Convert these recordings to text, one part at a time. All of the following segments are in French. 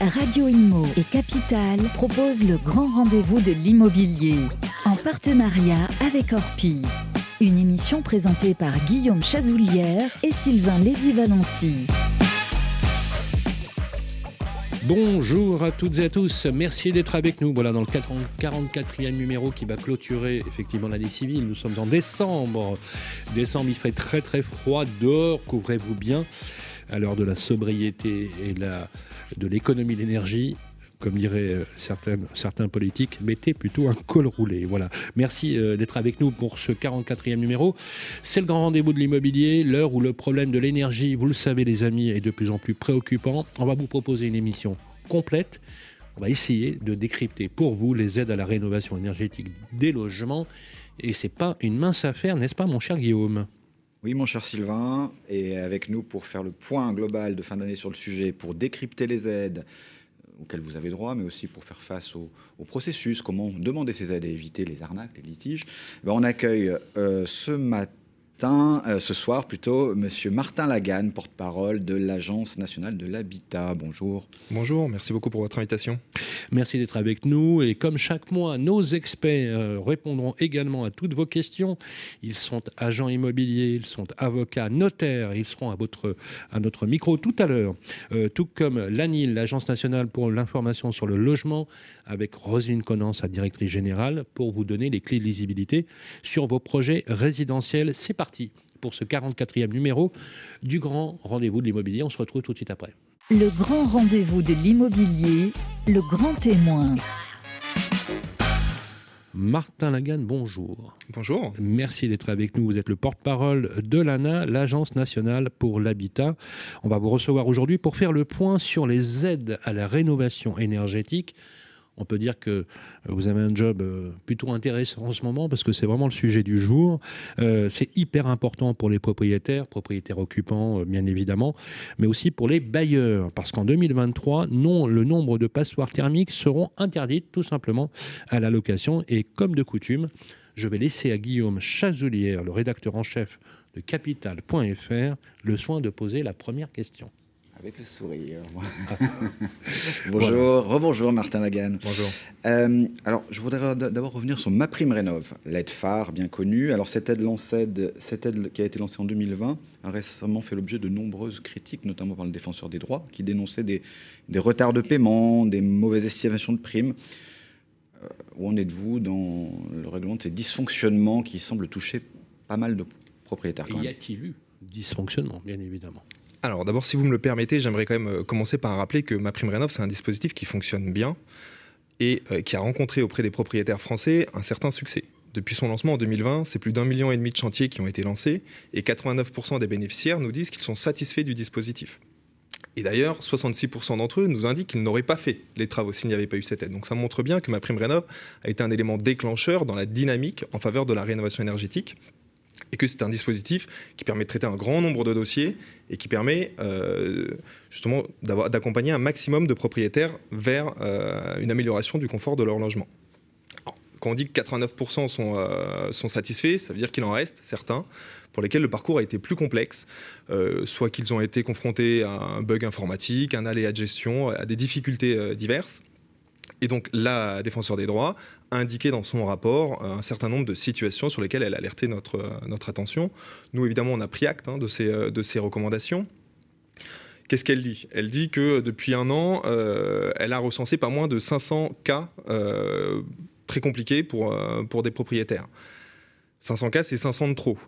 Radio Imo et Capital proposent le grand rendez-vous de l'immobilier en partenariat avec Orpi. Une émission présentée par Guillaume Chazoulière et Sylvain Lévy-Valency. Bonjour à toutes et à tous, merci d'être avec nous. Voilà, dans le 44e numéro qui va clôturer effectivement l'année civile. Nous sommes en décembre. Décembre, il fait très très froid dehors, couvrez-vous bien. À l'heure de la sobriété et de l'économie d'énergie, comme diraient euh, certains politiques, mettez plutôt un col roulé. Voilà. Merci euh, d'être avec nous pour ce 44e numéro. C'est le grand rendez-vous de l'immobilier, l'heure où le problème de l'énergie, vous le savez les amis, est de plus en plus préoccupant. On va vous proposer une émission complète. On va essayer de décrypter pour vous les aides à la rénovation énergétique des logements. Et c'est pas une mince affaire, n'est-ce pas, mon cher Guillaume? Oui, mon cher Sylvain, et avec nous pour faire le point global de fin d'année sur le sujet, pour décrypter les aides, auxquelles vous avez droit, mais aussi pour faire face au, processus, comment demander ces aides et éviter les arnaques, les litiges. Ben, on accueille euh, ce matin euh, ce soir plutôt, Monsieur Martin Lagan, porte-parole de l'Agence nationale de l'habitat. Bonjour. Bonjour, merci beaucoup pour votre invitation. Merci d'être avec nous. Et comme chaque mois, nos experts euh, répondront également à toutes vos questions. Ils sont agents immobiliers, ils sont avocats, notaires. Ils seront à, votre, à notre micro tout à l'heure. Euh, tout comme l'ANIL, l'Agence nationale pour l'information sur le logement, avec Rosine Conan, sa directrice générale, pour vous donner les clés de lisibilité sur vos projets résidentiels. C'est parti pour ce 44e numéro du grand rendez-vous de l'immobilier. On se retrouve tout de suite après. Le grand rendez-vous de l'immobilier, le grand témoin. Martin Lagan, bonjour. Bonjour. Merci d'être avec nous. Vous êtes le porte-parole de l'ANA, l'Agence nationale pour l'habitat. On va vous recevoir aujourd'hui pour faire le point sur les aides à la rénovation énergétique on peut dire que euh, vous avez un job euh, plutôt intéressant en ce moment parce que c'est vraiment le sujet du jour. Euh, c'est hyper important pour les propriétaires, propriétaires occupants bien évidemment, mais aussi pour les bailleurs parce qu'en 2023, non, le nombre de passoires thermiques seront interdites tout simplement à la location et comme de coutume, je vais laisser à Guillaume Chazoulière, le rédacteur en chef de Capital.fr, le soin de poser la première question. Avec le sourire. Bonjour, rebonjour Martin Lagan. Bonjour. Euh, alors, je voudrais d'abord revenir sur ma prime rénov, l'aide phare bien connue. Alors, cette aide, lancée, cette aide qui a été lancée en 2020 a récemment fait l'objet de nombreuses critiques, notamment par le défenseur des droits, qui dénonçait des, retards de paiement, des mauvaises estimations de primes. Euh, où en êtes-vous dans le règlement de ces dysfonctionnements qui semblent toucher pas mal de propriétaires Y a-t-il eu dysfonctionnement, bien évidemment? Alors d'abord, si vous me le permettez, j'aimerais quand même euh, commencer par rappeler que ma prime rénov, c'est un dispositif qui fonctionne bien et euh, qui a rencontré auprès des propriétaires français un certain succès. Depuis son lancement en 2020, c'est plus d'un million et demi de chantiers qui ont été lancés et 89% des bénéficiaires nous disent qu'ils sont satisfaits du dispositif. Et d'ailleurs, 66% d'entre eux nous indiquent qu'ils n'auraient pas fait les travaux s'il n'y avait pas eu cette aide. Donc ça montre bien que ma prime rénov a été un élément déclencheur dans la dynamique en faveur de la rénovation énergétique et que c'est un dispositif qui permet de traiter un grand nombre de dossiers et qui permet euh, justement d'accompagner un maximum de propriétaires vers euh, une amélioration du confort de leur logement. quand on dit que 89% sont, euh, sont satisfaits, ça veut dire qu'il en reste certains pour lesquels le parcours a été plus complexe, soit qu'ils ont été confrontés à un bug informatique, un aléa de gestion, à des difficultés diverses. Et donc la défenseur des droits a indiqué dans son rapport euh, un certain nombre de situations sur lesquelles elle a alerté notre, euh, notre attention. Nous, évidemment, on a pris acte hein, de, ces, euh, de ces recommandations. Qu'est-ce qu'elle dit? Elle dit que depuis un an, elle a recensé pas moins de 500 cas très compliqués pour, pour des propriétaires. 500 cas, c'est 500 de trop.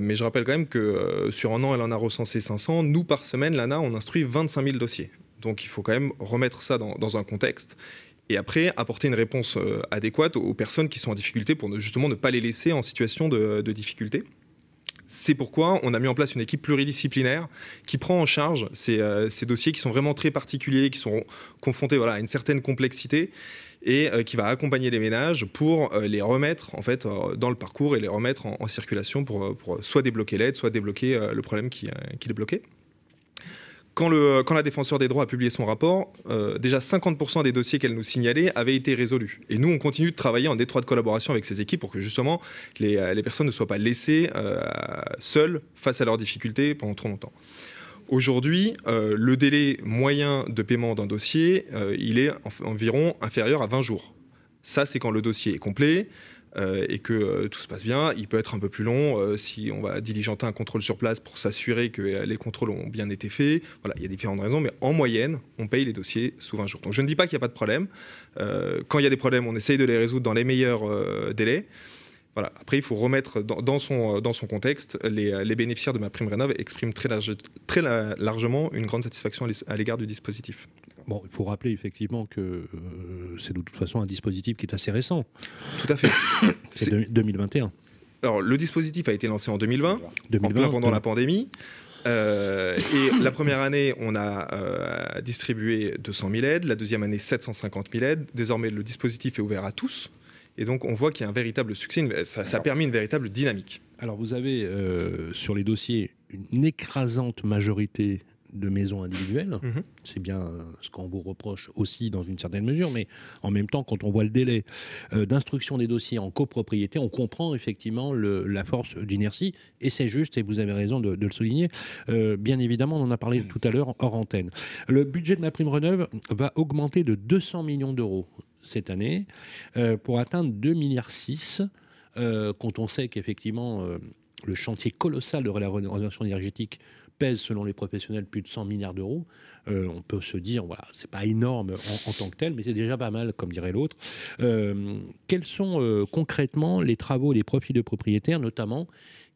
mais je rappelle quand même que sur un an, elle en a recensé 500. Nous, par semaine, l'ANA, on instruit 25 000 dossiers. Donc il faut quand même remettre ça dans, dans un contexte et après apporter une réponse euh, adéquate aux personnes qui sont en difficulté pour justement ne pas les laisser en situation de, difficulté. C'est pourquoi on a mis en place une équipe pluridisciplinaire qui prend en charge ces, euh, dossiers qui sont vraiment très particuliers, qui sont confrontés voilà, à une certaine complexité et euh, qui va accompagner les ménages pour les remettre en fait dans le parcours et les remettre en, circulation pour, soit débloquer l'aide, soit débloquer le problème qui, qui est bloqué. Quand, la défenseur des droits a publié son rapport, euh, déjà 50% des dossiers qu'elle nous signalait avaient été résolus. Et nous, on continue de travailler en étroite collaboration avec ces équipes pour que justement les, euh, personnes ne soient pas laissées euh, seules face à leurs difficultés pendant trop longtemps. Aujourd'hui, le délai moyen de paiement d'un dossier, il est environ inférieur à 20 jours. Ça, c'est quand le dossier est complet, et que euh, tout se passe bien. Il peut être un peu plus long euh, si on va diligenter un contrôle sur place pour s'assurer que les contrôles ont bien été faits. Voilà, il y a différentes raisons, mais en moyenne, on paye les dossiers sous 20 jours. Donc je ne dis pas qu'il n'y a pas de problème. quand il y a des problèmes, on essaye de les résoudre dans les meilleurs délais. Voilà. Après, il faut remettre dans, son, dans son contexte, les, bénéficiaires de ma prime rénov expriment très, très largement une grande satisfaction à l'égard du dispositif. Bon, il faut rappeler effectivement que euh, c'est de toute façon un dispositif qui est assez récent. Tout à fait. c'est 2021. Alors, le dispositif a été lancé en 2020, en plein pendant la pandémie. Euh, et la première année, on a euh, distribué 200 000 aides. La deuxième année, 750 000 aides. Désormais, le dispositif est ouvert à tous. Et donc, on voit qu'il y a un véritable succès. Ça, ça a permis une véritable dynamique. Alors, vous avez sur les dossiers une écrasante majorité de maisons individuelles. Mhm. C'est bien euh, ce qu'on vous reproche aussi dans une certaine mesure, mais en même temps, quand on voit le délai euh, d'instruction des dossiers en copropriété, on comprend effectivement la force d'inertie, et c'est juste, et vous avez raison de, le souligner. Euh, bien évidemment, on en a parlé tout à l'heure hors antenne. Le budget de la prime Reneuve va augmenter de 200 millions d'euros cette année pour atteindre 2,6 milliards quand on sait qu'effectivement le chantier colossal de la rénovation énergétique pèse, selon les professionnels, plus de 100 milliards d'euros. Euh, on peut se dire, voilà, c'est pas énorme en, tant que tel, mais c'est déjà pas mal, comme dirait l'autre. Euh, quels sont euh, concrètement les travaux et les profits de propriétaires, notamment,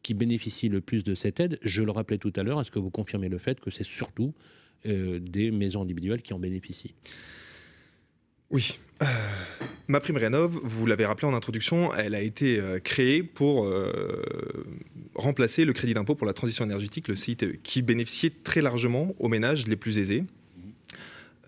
qui bénéficient le plus de cette aide? Je le rappelais tout à l'heure, est-ce que vous confirmez le fait que c'est surtout des maisons individuelles qui en bénéficient? Oui. Euh, ma prime rénov, vous l'avez rappelé en introduction, elle a été euh, créée pour euh, remplacer le crédit d'impôt pour la transition énergétique, le CITE, qui bénéficiait très largement aux ménages les plus aisés.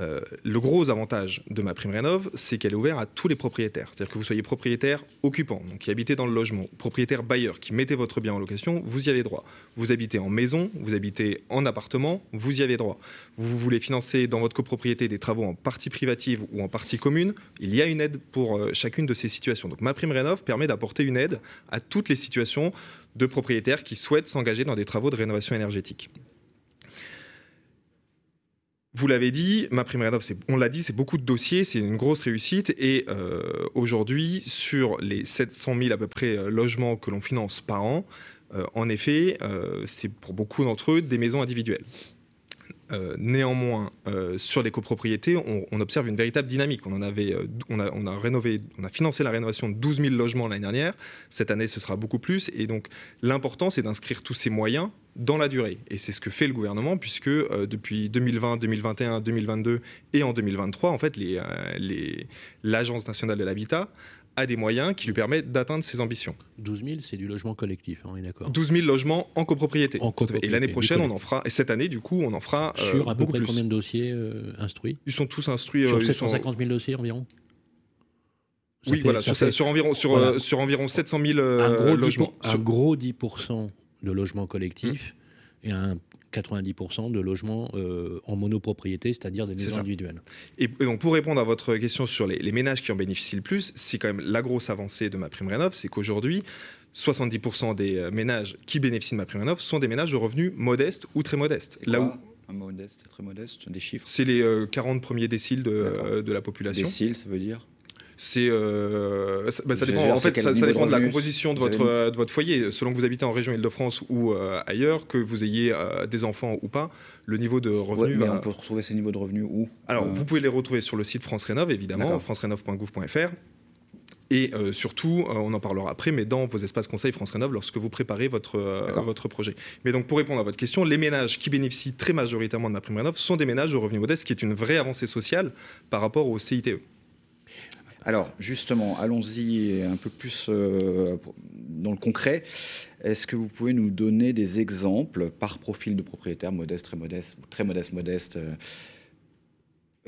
Euh, le gros avantage de ma prime rénov, c'est qu'elle est ouverte à tous les propriétaires. C'est-à-dire que vous soyez propriétaire occupant, donc qui habitez dans le logement, propriétaire bailleur, qui mettez votre bien en location, vous y avez droit. Vous habitez en maison, vous habitez en appartement, vous y avez droit. Vous voulez financer dans votre copropriété des travaux en partie privative ou en partie commune, il y a une aide pour euh, chacune de ces situations. Donc ma prime rénov permet d'apporter une aide à toutes les situations de propriétaires qui souhaitent s'engager dans des travaux de rénovation énergétique. Vous l'avez dit, ma prime rénov, on l'a dit, c'est beaucoup de dossiers, c'est une grosse réussite. Et euh, aujourd'hui, sur les 700 000 à peu près euh, logements que l'on finance par an, euh, en effet, c'est pour beaucoup d'entre eux des maisons individuelles. Néanmoins, sur les copropriétés, on, observe une véritable dynamique. On, en avait, a, on, a, rénové, on a financé la rénovation de 12 000 logements l'année dernière. Cette année, ce sera beaucoup plus. Et donc, l'important, c'est d'inscrire tous ces moyens dans la durée. Et c'est ce que fait le gouvernement, puisque depuis 2020, 2021, 2022 et en 2023, en fait, l'Agence les, nationale de l'habitat a des moyens qui lui permettent d'atteindre ses ambitions. 12 000, c'est du logement collectif, hein, on est d'accord 12 000 logements en copropriété. Et l'année prochaine, on en fera, et cette année, du coup, on en fera. Euh, sur à peu près combien de dossiers euh, instruits? Ils sont tous instruits. Sur 750 000 dossiers environ? Oui, voilà, sur, sur, environ, sur, sur environ 700 000 un gros logements. un gros 10% de logements collectifs mmh. et un 90% de logements euh, en monopropriété, c'est-à-dire des maisons individuelles. Et, donc pour répondre à votre question sur les, ménages qui en bénéficient le plus, c'est quand même la grosse avancée de ma prime rénov, c'est qu'aujourd'hui, 70% des euh, ménages qui bénéficient de ma prime rénov sont des ménages de revenus modestes ou très modestes. Là où modeste, très modeste, des chiffres? C'est les 40 euh, premiers déciles de, de la population. Déciles, ça veut dire? C'est euh, ça, bah, dépend, en fait, ça, dépend de, la composition de votre, de votre foyer. Selon que vous habitez en région Île-de-France ou euh, ailleurs, que vous ayez euh, des enfants ou pas, le niveau de revenu. mais on peut retrouver ces niveaux de revenus où? Alors, vous pouvez les retrouver sur le site France Rénov, évidemment, francerénov.gouv.fr. Et surtout, on en parlera après, mais dans vos espaces conseils France Rénov, lorsque vous préparez votre, votre projet. Mais donc, pour répondre à votre question, les ménages qui bénéficient très majoritairement de ma prime Rénov sont des ménages de revenus modestes, ce qui est une vraie avancée sociale par rapport au CITE. Alors, justement, allons-y un peu plus euh, dans le concret. Est-ce que vous pouvez nous donner des exemples par profil de propriétaire, modeste, très modeste, très modeste, modeste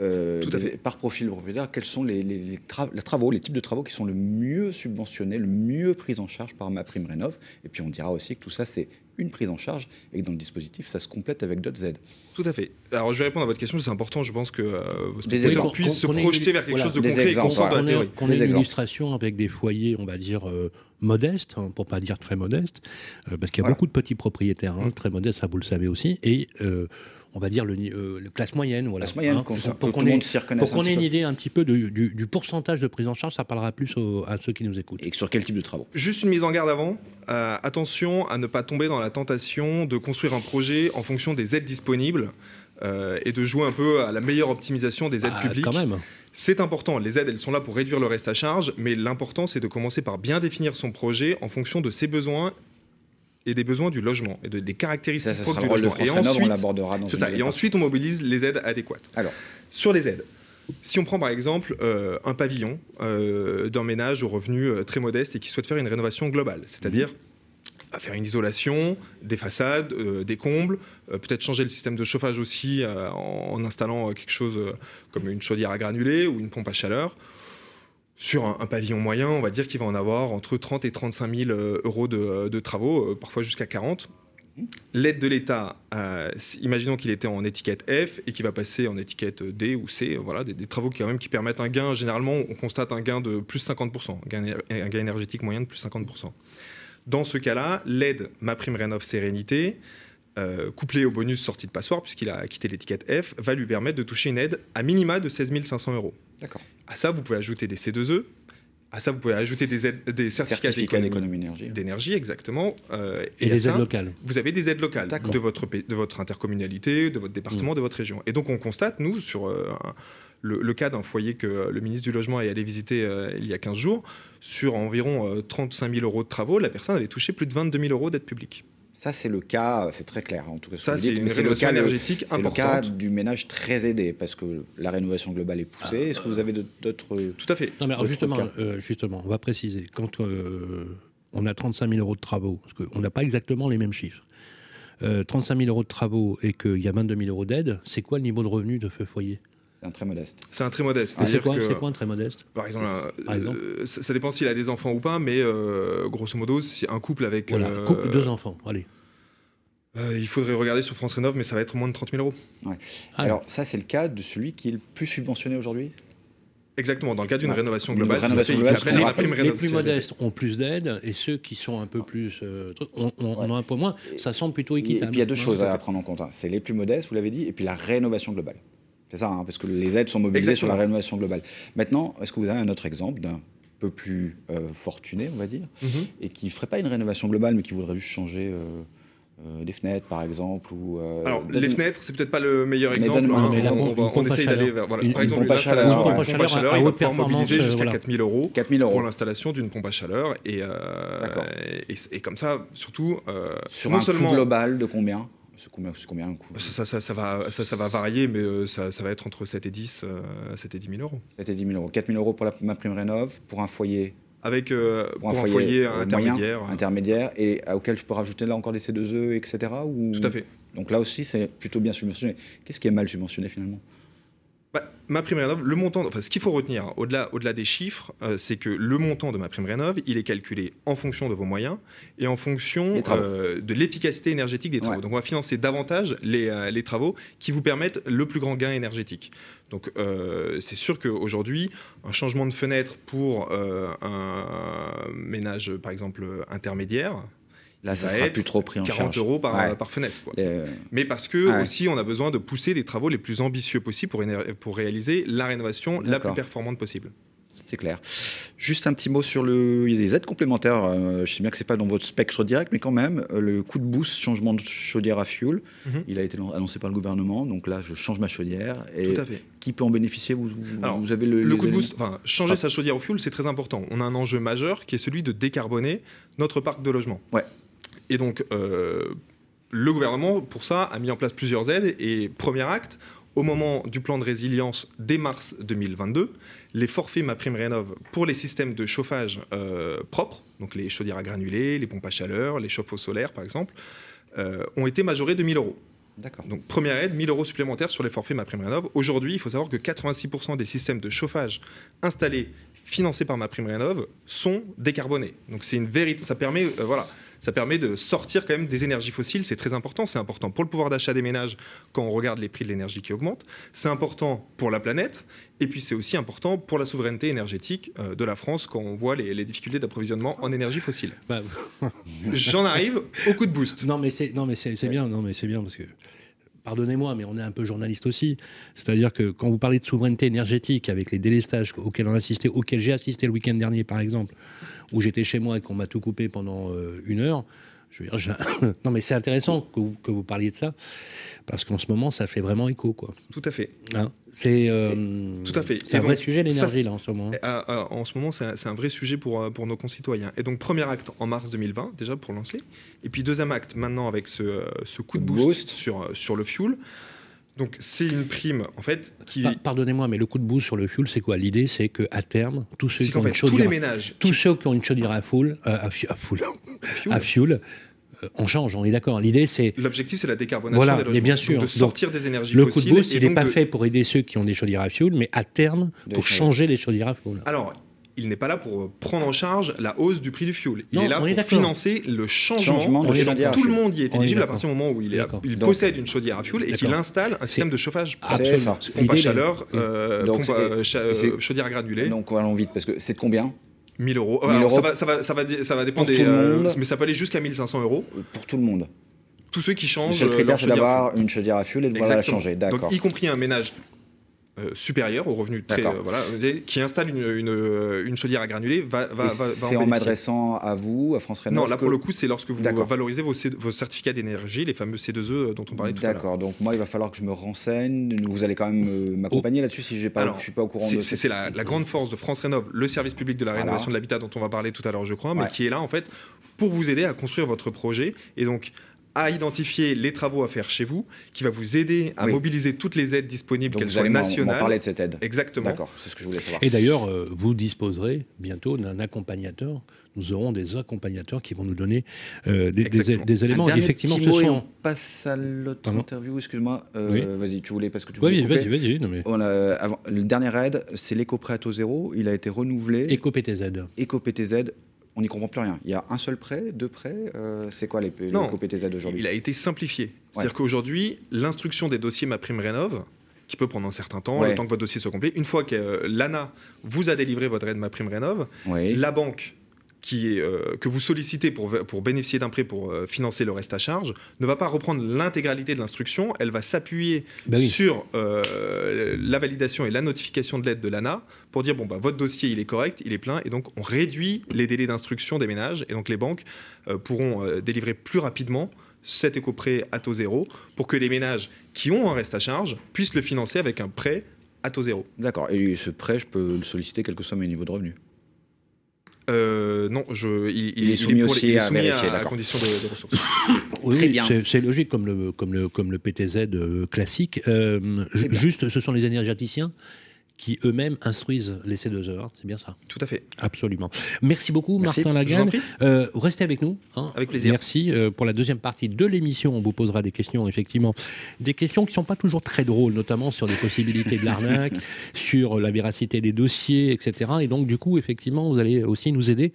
euh, par profil de propriétaire, quels sont les, travaux, les types de travaux qui sont le mieux subventionnés, le mieux pris en charge par ma prime rénov. Et puis on dira aussi que tout ça, c'est une prise en charge et que dans le dispositif, ça se complète avec d'autres aides. Tout à fait. Alors je vais répondre à votre question, c'est important, je pense que euh, vos spectateurs puissent se projeter vers quelque chose de concret et Qu'on ait une illustration avec des foyers, on va dire, euh, modestes, hein, pour pas dire très modestes, euh, parce qu'il y a beaucoup de petits propriétaires, hein, très modestes, ça vous le savez aussi, et on va dire, le, euh, classe moyenne. Voilà, classe moyenne, hein, pour, qu'on le ait, pour qu'on un une idée un petit peu du, du- du pourcentage de prise en charge, ça parlera plus aux- à ceux qui nous écoutent. Et sur quel type de travaux? Juste une mise en garde avant. Euh, attention à ne pas tomber dans la tentation de construire un projet en fonction des aides disponibles euh, et de jouer un peu à la meilleure optimisation des aides Ah, publiques. quand même. C'est important. Les aides, elles sont là pour réduire le reste à charge, mais l'important, c'est de commencer par bien définir son projet en fonction de ses besoins et des besoins du logement et de- des caractéristiques Ça, ça propres sera le du rôle de logement. Et on ensuite, une ça. Et ensuite, on mobilise les aides adéquates. Alors. sur les aides, si on prend par exemple euh, un pavillon euh, d'un ménage aux revenus euh, très modestes et qui souhaite faire une rénovation globale, c'est-à-dire à faire une isolation, des façades, euh, des combles, euh, peut-être changer le système de chauffage aussi euh, en, installant quelque chose comme une chaudière à granulés ou une pompe à chaleur. Sur un, pavillon moyen, on va dire qu'il va en avoir entre 30 et 35 000 euh, euros de, travaux, parfois jusqu'à 40. L'aide de l'État, imaginons qu'il était en étiquette F et qu'il va passer en étiquette D ou C, voilà, des, travaux qui, quand même, qui permettent un gain. Généralement, on constate un gain de plus 50%, un gain, un gain énergétique moyen de plus 50%. Dans ce cas-là, l'aide Ma Prime Rénov Sérénité, euh, couplée au bonus sortie de passoire, puisqu'il a quitté l'étiquette F, va lui permettre de toucher une aide à minima de 16 500 euros. D'accord. À ça, vous pouvez ajouter des C2E. À ça, vous pouvez ajouter des, aides, des certificats Certificat d'économie d'économie énergie. d'énergie, exactement. Euh, Et, ça, aides locales. vous avez des aides locales de votre, de votre intercommunalité, de votre département, de votre région. Et donc on constate, nous, sur euh, un- le, le cas d'un foyer que euh, le ministre du Logement est allé visiter euh, il y a 15 jours, sur environ euh, 35 000 euros de travaux, la personne avait touché plus de 22 000 euros d'aide publique. Ça, c'est le cas, c'est très clair en tout cas. Ça, c'est le rénovation cas, énergétique c'est le cas du ménage très aidé parce que la rénovation globale est poussée. Est-ce que vous avez d'autres Tout à fait. Non, mais alors Autre justement, euh, on va préciser. Quand euh, on a 35 000 euros de travaux, parce qu'on n'a pas exactement les mêmes chiffres, euh, 35 000 euros de travaux et qu'il y a 22 000 euros d'aide, c'est quoi le niveau de revenu de ce foyer? C'est un très modeste. C'est un très modeste. Et C'est quoi, que, c'est quoi un très modeste par exemple, euh, par exemple euh, ça, ça dépend s'il a des enfants ou pas, mais euh, grosso modo, si un couple avec. Voilà, euh, couple, deux enfants. Allez. euh, il faudrait regarder sur France Rénov, mais ça va être moins de 30 000 euros. Ah, Alors ça, c'est le cas de celui qui est le plus subventionné aujourd'hui? Exactement, dans le cadre d'une Ouais. rénovation Une globale. rénovation globale, fait rappelle, les plus modestes ont plus d'aide et ceux qui sont un peu plus euh, on, on- a un peu moins. Ça semble plutôt Et équitable. puis il y a deux Ouais, choses à prendre en compte. hein. C'est les plus modestes, vous l'avez dit, et puis la rénovation globale. C'est ça, hein, parce que les aides sont mobilisées sur la rénovation globale. Maintenant, est-ce que vous avez un autre exemple d'un peu plus euh, fortuné, on va dire, Mhm. et qui ne ferait pas une rénovation globale, mais qui voudrait juste changer euh, euh, des fenêtres, par exemple ou, euh, Alors, donne- les fenêtres, c'est peut-être pas le meilleur exemple. donne-moi hein. la on, on va- essaye d'aller vers. Voilà. Une- Par une exemple, pompe à l'installation chaleur, d'une pompe à chaleur, il va pouvoir mobiliser performance, jusqu'à voilà. 4000 euros 4000 euros pour l'installation d'une pompe à chaleur. Et, euh, D'accord. et, et comme ça, surtout, euh, Sur non un seulement. coût global de combien? Combien, c'est combien un coût Ça, ça, ça, ça va, ça, ça va varier, mais euh, ça, va être entre 7 et 10, euh, 7 et 10 000 euros. C'était 10 000 euros. 4 000 euros pour la, ma prime rénov, pour un foyer, Avec euh, pour pour un foyer, foyer, euh, moyen, intermédiaire. intermédiaire, et auquel je peux rajouter là encore des C2E, etc. Ou... Tout à fait. Donc là aussi, c'est plutôt bien subventionné. Qu'est-ce qui est mal subventionné finalement? Bah, ma prime rénov, le montant, enfin, ce qu'il faut retenir au-delà, au-delà des chiffres, euh, c'est que le montant de ma prime rénov, il est calculé en fonction de vos moyens et en fonction euh, de l'efficacité énergétique des travaux. Ouais. Donc, on va financer davantage les, euh, les travaux qui vous permettent le plus grand gain énergétique. Donc, c'est sûr qu'aujourd'hui, un changement de fenêtre pour un ménage, par exemple, intermédiaire, Là, ça sera plus trop pris en 40 charge. euros par, Ouais. par fenêtre. quoi. Les- Mais parce que ouais. aussi, on a besoin de pousser les travaux les plus ambitieux possibles pour, pour réaliser la rénovation la plus performante possible. C'est clair. Juste un petit mot sur le. Il y a des aides complémentaires. euh, je sais bien que c'est pas dans votre spectre direct, mais quand même, euh, le coup de boost changement de chaudière à fuel, Mhm. il a été annoncé par le gouvernement. Donc là, je change ma chaudière. Et Tout à fait. qui peut en bénéficier? Vous, vous- Alors, vous avez le, Le de boost, enfin, changer Ah. sa chaudière au fioul, c'est très important. On a un enjeu majeur qui est celui de décarboner notre parc de logement. Ouais. Et donc, euh, le gouvernement, pour ça, a mis en place plusieurs aides. Et premier acte, au moment du plan de résilience dès mars 2022, les forfaits Ma Prime Rénov pour les systèmes de chauffage euh, propres, donc les chaudières à granulés, les pompes à chaleur, les chauffe-eau solaires par exemple, euh, ont été majorés de 1000 euros. D'accord. Donc première aide, 1000 euros supplémentaires sur les forfaits MaPrimeRénov. Aujourd'hui, il faut savoir que 86% des systèmes de chauffage installés, financés par MaPrimeRénov, sont décarbonés. Donc c'est une vérité. Ça permet, euh, voilà, ça permet de sortir quand même des énergies fossiles. C'est très important. C'est important pour le pouvoir d'achat des ménages quand on regarde les prix de l'énergie qui augmentent. C'est important pour la planète. Et puis c'est aussi important pour la souveraineté énergétique euh, de la France quand on voit les, les difficultés d'approvisionnement en énergie fossile. Bah, J'en arrive au coup de boost. non, mais c'est non, mais c'est c'est bien, non, mais c'est bien parce que pardonnez-moi, mais on est un peu journaliste aussi. C'est-à-dire que quand vous parlez de souveraineté énergétique avec les délestages auxquels on a assisté, auxquels j'ai assisté le week-end dernier, par exemple, où j'étais chez moi et qu'on m'a tout coupé pendant euh, une heure, je veux dire, non, mais c'est intéressant que vous, que vous, parliez de ça, parce qu'en ce moment, ça fait vraiment écho. Quoi. Tout à fait. Hein c'est euh, Tout à fait. C'est un vrai sujet, l'énergie, là, en ce moment. Euh, euh, en ce moment, c'est un, un, vrai sujet pour, pour nos concitoyens. Et donc, premier acte en mars 2020, déjà, pour lancer. Et puis, deuxième acte, maintenant, avec ce, ce coup de boost, boost. Sur, sur le fuel. Donc c'est une prime en fait qui. Pardonnez-moi, mais le coup de boost sur le fuel, c'est quoi? L'idée, c'est que à terme, tous ceux qui ont fait, une chaudière, tous les ménages, tous qui... ceux qui ont une chaudière à fuel, euh, à, fuel, à, fuel, à fuel euh, on change, on est d'accord. L'idée, c'est. L'objectif, c'est la décarbonation voilà, des logements. Mais bien sûr. Donc de sortir des énergies le fossiles. Le coup de boost, il n'est pas de... fait pour aider ceux qui ont des chaudières à fuel, mais à terme, De pour changer. changer les chaudières à fuel. Alors, il n'est pas là pour prendre en charge la hausse du prix du fuel. Il Non, est là est pour financer le changement. Changement de et donc, chaudière à tout le fuel. monde y est éligible à partir du moment où il, est, D'accord. il Donc- possède une chaudière à fuel et qu'il installe un système de chauffage ça. Pompe à chaleur, euh, Donc, pompe c'est- à cha- euh, chaudière à granulés, Donc allons vite parce que c'est de combien 1000 euros. 1000 Alors, euros Ça, va, ça, va, ça, va, dé- ça va dépendre pour des. le euh, mais ça peut aller jusqu'à 1500 euros. pour tout le monde Tous ceux qui Le changent. seul euh, critère, c'est d'avoir une chaudière à fuel et de pouvoir la changer. Donc, D'accord. y compris un ménage euh, supérieur au revenu très euh, voilà qui installe une, une, une chaudière à granulés va, C'est en m'adressant à vous, à France Rénov. Non, là que- pour le coup, c'est lorsque vous valorisez vos, certificats d'énergie, les fameux C2E dont on parlait tout à l'heure. D'accord. Donc moi, il va falloir que je me renseigne. Vous allez quand même euh, m'accompagner là-dessus si pas, Alors, je suis pas au courant C'est- de. C'est c'est la, la grande force de France Rénov, le service public de la Voilà. rénovation de l'habitat dont on va parler tout à l'heure, je crois, mais Ouais. qui est là en fait pour vous aider à construire votre projet et donc à identifier les travaux à faire chez vous, qui va vous aider à Oui. mobiliser toutes les aides disponibles, Donc qu'elles vous soient allez m'en- m'en nationales. parler de cette aide. Exactement. D'accord. C'est ce que je voulais savoir. Et d'ailleurs, euh, vous disposerez bientôt d'un accompagnateur. Nous aurons des accompagnateurs qui vont nous donner euh, des, des- Exactement. des éléments. Un dernier Effectivement, petit ce mot et sont. on passe à l'autre Pardon interview. Excuse-moi. Euh, Oui. Vas-y, tu voulais parce que tu Oui, voulais. vas-y, couper. vas-y. Non, mais... On a- avant, le dernier aide, c'est l'éco-prêt à taux zéro. Il a été renouvelé. Éco-PTZ. Éco-PTZ. On n'y comprend plus rien. Il y a un seul prêt, deux prêts. euh, c'est quoi les Non. l'éco-PTZ aujourd'hui Il a été simplifié. C'est-à-dire Ouais. qu'aujourd'hui, l'instruction des dossiers Ma Prime Rénov, qui peut prendre un certain temps, Ouais. le temps que votre dossier soit complet, une fois que euh, l'ANA vous a délivré votre aide Ma Prime Rénov, la banque qui est, euh, que vous sollicitez pour, pour bénéficier d'un prêt pour euh, financer le reste à charge ne va pas reprendre l'intégralité de l'instruction, elle va s'appuyer Bah oui. sur euh, la validation et la notification de l'aide de l'ANA pour dire bon bah votre dossier il est correct, il est plein et donc on réduit les délais d'instruction des ménages et donc les banques euh, pourront euh, délivrer plus rapidement cet éco-prêt à taux zéro pour que les ménages qui ont un reste à charge puissent le financer avec un prêt à taux zéro. D'accord. Et ce prêt, je peux le solliciter quel que soit mes niveaux de revenus? Euh, non, je, il, Il est soumis pour- aussi il est à vérifier, à, d'accord. condition de, de ressources. Oui, Très oui, bien. c'est- c'est logique comme le, comme le, comme le PTZ euh, classique. Euh, juste, ce sont les énergéticiens qui eux-mêmes instruisent les C2E. hein, c'est bien ça. Tout à fait. Absolument. Merci beaucoup, Merci. Martin Lagarde. Euh, restez avec nous. hein. Avec plaisir. Merci. Euh, pour la deuxième partie de l'émission, on vous posera des questions, effectivement. Des questions qui ne sont pas toujours très drôles, notamment sur les possibilités de l'arnaque, sur la véracité des dossiers, etc. Et donc, du coup, effectivement, vous allez aussi nous aider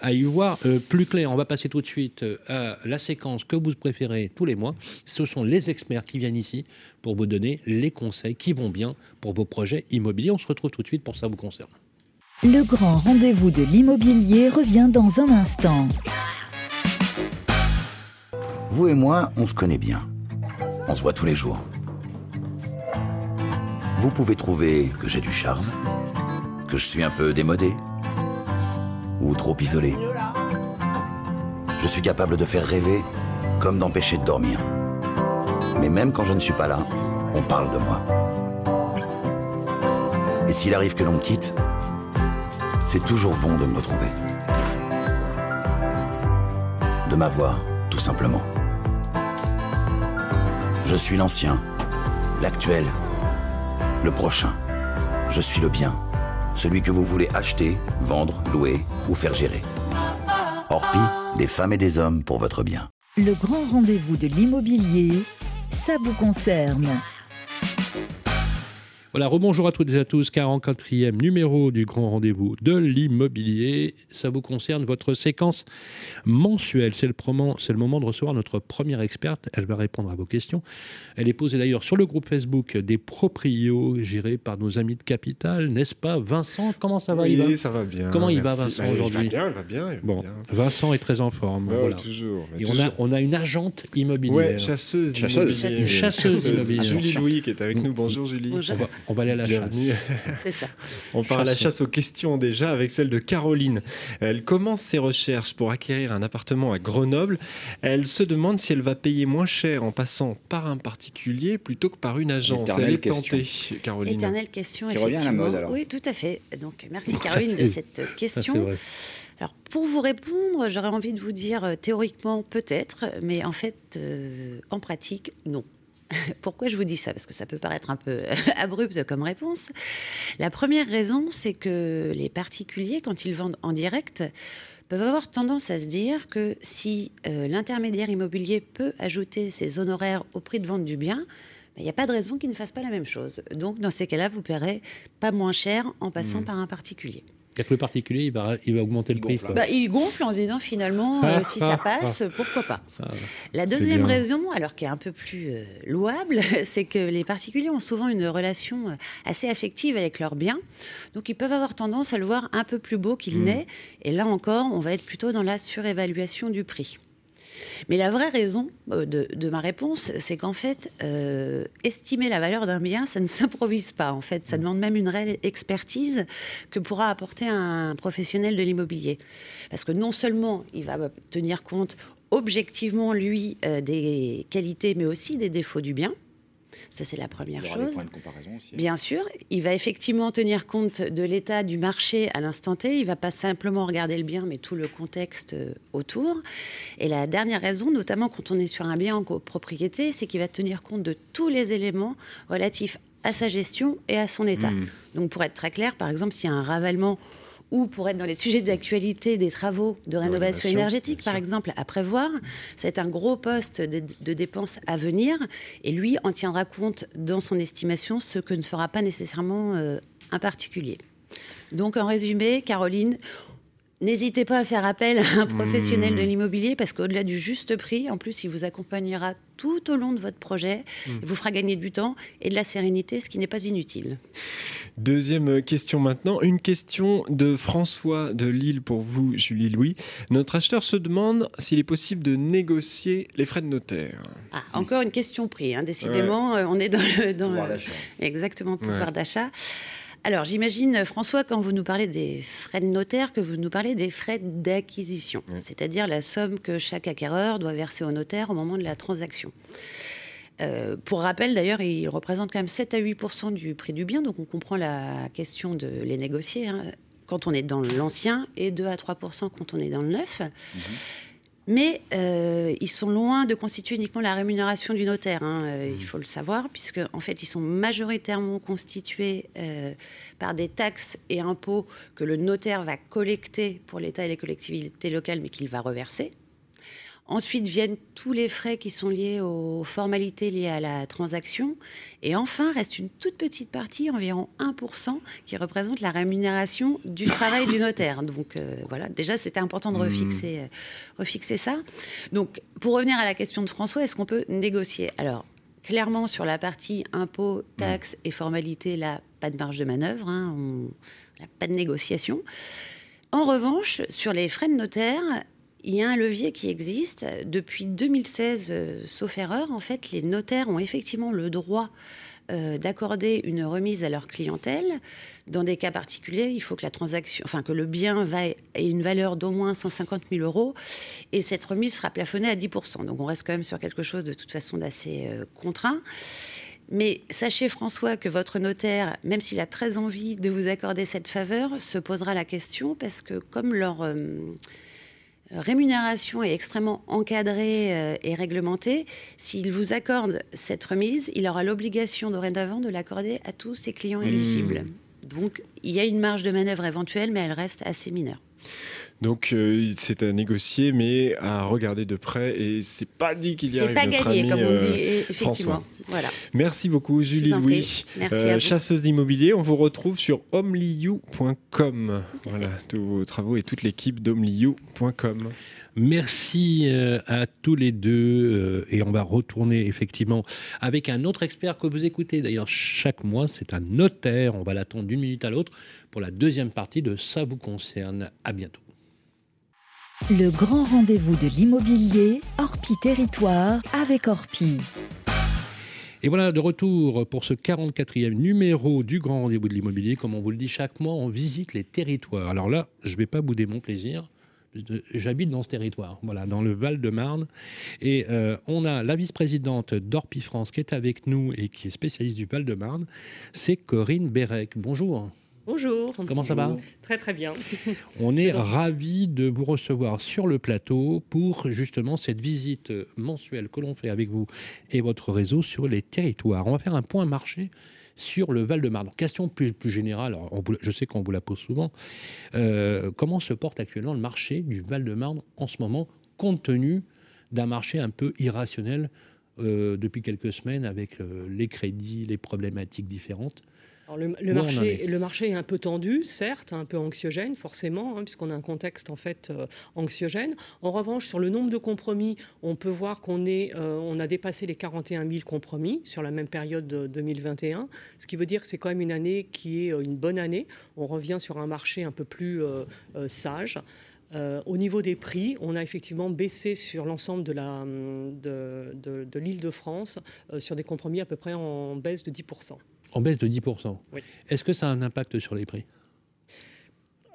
à y voir euh, plus clair. On va passer tout de suite euh, à la séquence que vous préférez tous les mois. Ce sont les experts qui viennent ici pour vous donner les conseils qui vont bien pour vos projets immobiliers. On se retrouve tout de suite pour ça vous concerne. Le grand rendez-vous de l'immobilier revient dans un instant. Vous et moi, on se connaît bien. On se voit tous les jours. Vous pouvez trouver que j'ai du charme, que je suis un peu démodé, ou trop isolé. Je suis capable de faire rêver comme d'empêcher de dormir. Mais même quand je ne suis pas là, on parle de moi. Et s'il arrive que l'on me quitte, c'est toujours bon de me retrouver. De m'avoir, tout simplement. Je suis l'ancien, l'actuel, le prochain. Je suis le bien, celui que vous voulez acheter, vendre, louer ou faire gérer. Orpi, des femmes et des hommes pour votre bien. Le grand rendez-vous de l'immobilier, ça vous concerne. Voilà, rebonjour à toutes et à tous, 44e numéro du grand rendez-vous de l'immobilier. Ça vous concerne votre séquence mensuelle. C'est le, c'est le moment de recevoir notre première experte. Elle va répondre à vos questions. Elle est posée d'ailleurs sur le groupe Facebook des proprios gérés par nos amis de Capital, n'est-ce pas Vincent, comment ça va Oui, ça va bien. Comment il va Vincent aujourd'hui Il va bien, il va bien. bon, Vincent est très en forme. Oh, voilà. toujours. Et on a, on a, une agente immobilière. Ouais, chasseuse Chasseuse, chasseuse, chasseuse immobilière. Julie Louis qui est avec nous. Bonjour Julie. Bonjour. On, va, on, va, aller à la Bienvenue. chasse. C'est ça. On part à la chasse aux questions déjà avec celle de Caroline. Elle commence ses recherches pour acquérir un appartement à Grenoble. Elle se demande si elle va payer moins cher en passant par un particulier plutôt que par une agence. Éternelle elle est question. tentée, Caroline. Éternelle question, Qui revient à la effectivement. mode, alors. Oui, tout à fait. Donc, merci Caroline de cette Ça, question. vrai. Alors, pour vous répondre, j'aurais envie de vous dire euh, théoriquement peut-être, mais en fait, euh, en pratique, non. Pourquoi je vous dis ça? Parce que ça peut paraître un peu abrupt comme réponse. La première raison, c'est que les particuliers, quand ils vendent en direct, peuvent avoir tendance à se dire que si euh, l'intermédiaire immobilier peut ajouter ses honoraires au prix de vente du bien, ben, il n'y a pas de raison qu'il ne fasse pas la même chose. Donc, dans ces cas-là, vous paierez pas moins cher en passant Mmh. par un particulier. Que le particulier, il va, il va augmenter le Il prix. gonfle. Bah, il gonfle en se disant finalement, euh, si ça passe, pourquoi pas. La deuxième raison, alors qui est un peu plus euh, louable, c'est que les particuliers ont souvent une relation euh, assez affective avec leur bien. Donc ils peuvent avoir tendance à le voir un peu plus beau qu'il Mm. n'est. Et là encore, on va être plutôt dans la surévaluation du prix. Mais la vraie raison euh, de, de ma réponse, c'est qu'en fait, euh, estimer la valeur d'un bien, ça ne s'improvise pas. En fait, ça demande même une réelle expertise que pourra apporter un professionnel de l'immobilier. Parce que non seulement il va tenir compte objectivement, lui, euh, des qualités, mais aussi des défauts du bien. Ça, c'est la première Il y aura des chose. de comparaison aussi. Bien sûr, il va effectivement tenir compte de l'état du marché à l'instant T. Il va pas simplement regarder le bien, mais tout le contexte euh, autour. Et la dernière raison, notamment quand on est sur un bien en copropriété, c'est qu'il va tenir compte de tous les éléments relatifs à sa gestion et à son état. Mm. Donc, pour être très clair, par exemple, s'il y a un ravalement ou pour être dans les sujets d'actualité des travaux de rénovation énergétique, par exemple, à prévoir, c'est un gros poste de, de dépenses à venir et lui en tiendra compte dans son estimation, ce que ne fera pas nécessairement euh, un particulier. Donc, en résumé, Caroline, N'hésitez pas à faire appel à un professionnel Mmh. de l'immobilier parce qu'au-delà du juste prix, en plus, il vous accompagnera tout au long de votre projet, Mmh. il vous fera gagner du temps et de la sérénité, ce qui n'est pas inutile. Deuxième question maintenant, une question de François de Lille pour vous, Julie Louis. Notre acheteur se demande s'il est possible de négocier les frais de notaire. Ah, encore une question prix, hein, décidément, euh, on est dans le... Dans Pouvoir le-. Exactement, pouvoir Ouais. d'achat. Alors, j'imagine, François, quand vous nous parlez des frais de notaire, que vous nous parlez des frais d'acquisition, c'est-à-dire la somme que chaque acquéreur doit verser au notaire au moment de la transaction. Euh, pour rappel, d'ailleurs, il représente quand même 7 à 8% du prix du bien, donc on comprend la question de les négocier hein, quand on est dans l'ancien et 2 à 3% quand on est dans le neuf. Mais euh, ils sont loin de constituer uniquement la rémunération du notaire, hein, euh, il faut le savoir, puisque en fait ils sont majoritairement constitués euh, par des taxes et impôts que le notaire va collecter pour l'État et les collectivités locales, mais qu'il va reverser. Ensuite viennent tous les frais qui sont liés aux formalités liées à la transaction. Et enfin, reste une toute petite partie, environ 1%, qui représente la rémunération du travail du notaire. Donc euh, voilà, déjà, c'était important de refixer, euh, refixer ça. Donc, pour revenir à la question de François, est-ce qu'on peut négocier? Alors, clairement, sur la partie impôts, taxes et formalités, là, pas de marge de manœuvre, hein, on- là, pas de négociation. En revanche, sur les frais de notaire, il y a un levier qui existe. Depuis 2016, euh, sauf erreur, en fait, les notaires ont effectivement le droit euh, d'accorder une remise à leur clientèle. Dans des cas particuliers, il faut que la transaction, enfin que le bien ait une valeur d'au moins 150 000 euros, et cette remise sera plafonnée à 10% Donc on reste quand même sur quelque chose de toute façon d'assez euh, contraint. Mais sachez, François, que votre notaire, même s'il a très envie de vous accorder cette faveur, se posera la question parce que comme leur rémunération est extrêmement encadrée euh, et réglementée, s'il vous accorde cette remise, il aura l'obligation dorénavant de l'accorder à tous ses clients éligibles. Donc, il y a une marge de manœuvre éventuelle, mais elle reste assez mineure. Donc euh, c'est à négocier, mais à regarder de près. Et c'est pas dit qu'il y arrive. C'est pas notre gagné, ami, comme on dit, euh, effectivement. François. Voilà. Merci beaucoup, Julie Louis, prie. Merci à vous. chasseuse d'immobilier. On vous retrouve sur homeliu.com. Voilà, tous vos travaux et toute l'équipe d'homeliu.com. Merci euh, à tous les deux euh, et on va retourner effectivement avec un autre expert que vous écoutez d'ailleurs chaque mois, c'est un notaire, on va l'attendre d'une minute à l'autre pour la deuxième partie de Ça vous concerne. À bientôt. Le grand rendez-vous de l'immobilier, Orpi Territoire avec Orpi. Et voilà, de retour pour ce 44e numéro du Grand Rendez-vous de l'immobilier. Comme on vous le dit chaque mois, on visite les territoires. Alors là, je ne vais pas bouder mon plaisir. J'habite dans ce territoire, voilà, dans le Val-de-Marne. Et euh, on a la vice-présidente d'Orpi France qui est avec nous et qui est spécialiste du Val-de-Marne. C'est Corinne Bérec. Bonjour. Bonjour. Comment ça va Très très bien. On est ravis de vous recevoir sur le plateau pour justement cette visite mensuelle que l'on fait avec vous et votre réseau sur les territoires. On va faire un point marché sur le Val-de-Marne. Question plus, plus générale, alors, on vous- je sais qu'on vous la pose souvent. Euh, comment se porte actuellement le marché du Val-de-Marne en ce moment, compte tenu d'un marché un peu irrationnel euh, depuis quelques semaines avec euh, les crédits, les problématiques différentes? Alors, le, marché, est le marché est un peu tendu, certes, un peu anxiogène, forcément, hein, puisqu'on a un contexte en fait euh, anxiogène. En revanche, sur le nombre de compromis, on peut voir qu'on est, euh, on a dépassé les 41 000 compromis sur la même période de 2021, ce qui veut dire que c'est quand même une année qui est euh, une bonne année. On revient sur un marché un peu plus euh, sage. Euh, au niveau des prix, on a effectivement baissé sur l'ensemble de hum, de, de- de l'île de France euh, sur des compromis à peu près en baisse de 10%. En baisse de 10%. Oui. Est-ce que ça a un impact sur les prix?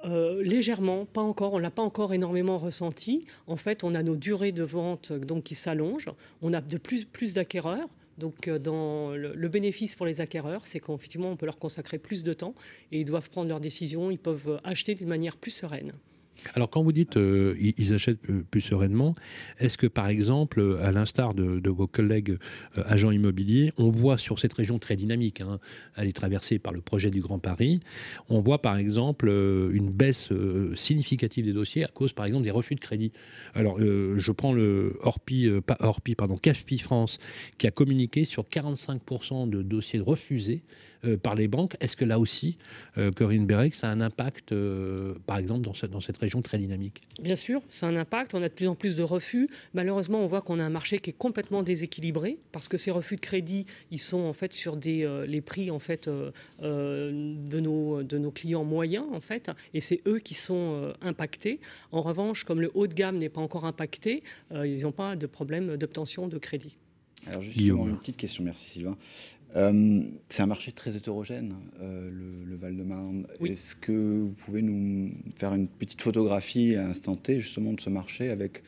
Euh, légèrement, pas encore, on l'a pas encore énormément ressenti. En fait, on a nos durées de vente euh, donc, qui s'allongent, on a de plus, plus d'acquéreurs. Donc, euh, dans le, le bénéfice pour les acquéreurs, c'est qu'effectivement, on peut leur consacrer plus de temps et ils doivent prendre leurs décisions, ils peuvent acheter d'une manière plus sereine. Alors, quand vous dites euh, ils, achètent plus, sereinement, est-ce que, par exemple, à l'instar de, vos collègues euh, agents immobiliers, on voit sur cette région très dynamique, hein, elle est traversée par le projet du Grand Paris, on voit, par exemple, euh, une baisse significative des dossiers à cause, par exemple, des refus de crédit. Alors, je prends le Orpi, pardon, CAFPI France, qui a communiqué sur 45% de dossiers refusés par les banques. Est-ce que là aussi, euh, Corinne Bérec, ça a un impact, euh, par exemple, dans, ce- dans cette région très dynamique? Bien sûr, c'est un impact. On a de plus en plus de refus. Malheureusement, on voit qu'on a un marché qui est complètement déséquilibré parce que ces refus de crédit, ils sont en fait sur des, euh, les prix en fait euh, euh, de, nos, de nos clients moyens en fait, et c'est eux qui sont euh, impactés. En revanche, comme le haut de gamme n'est pas encore impacté, euh, ils n'ont pas de problème d'obtention de crédit. Alors justement, une petite question, merci Sylvain. Euh, c'est un marché très hétérogène, euh, le, le Val-de-Marne. Oui. Est-ce que vous pouvez nous faire une petite photographie à instant T justement de ce marché avec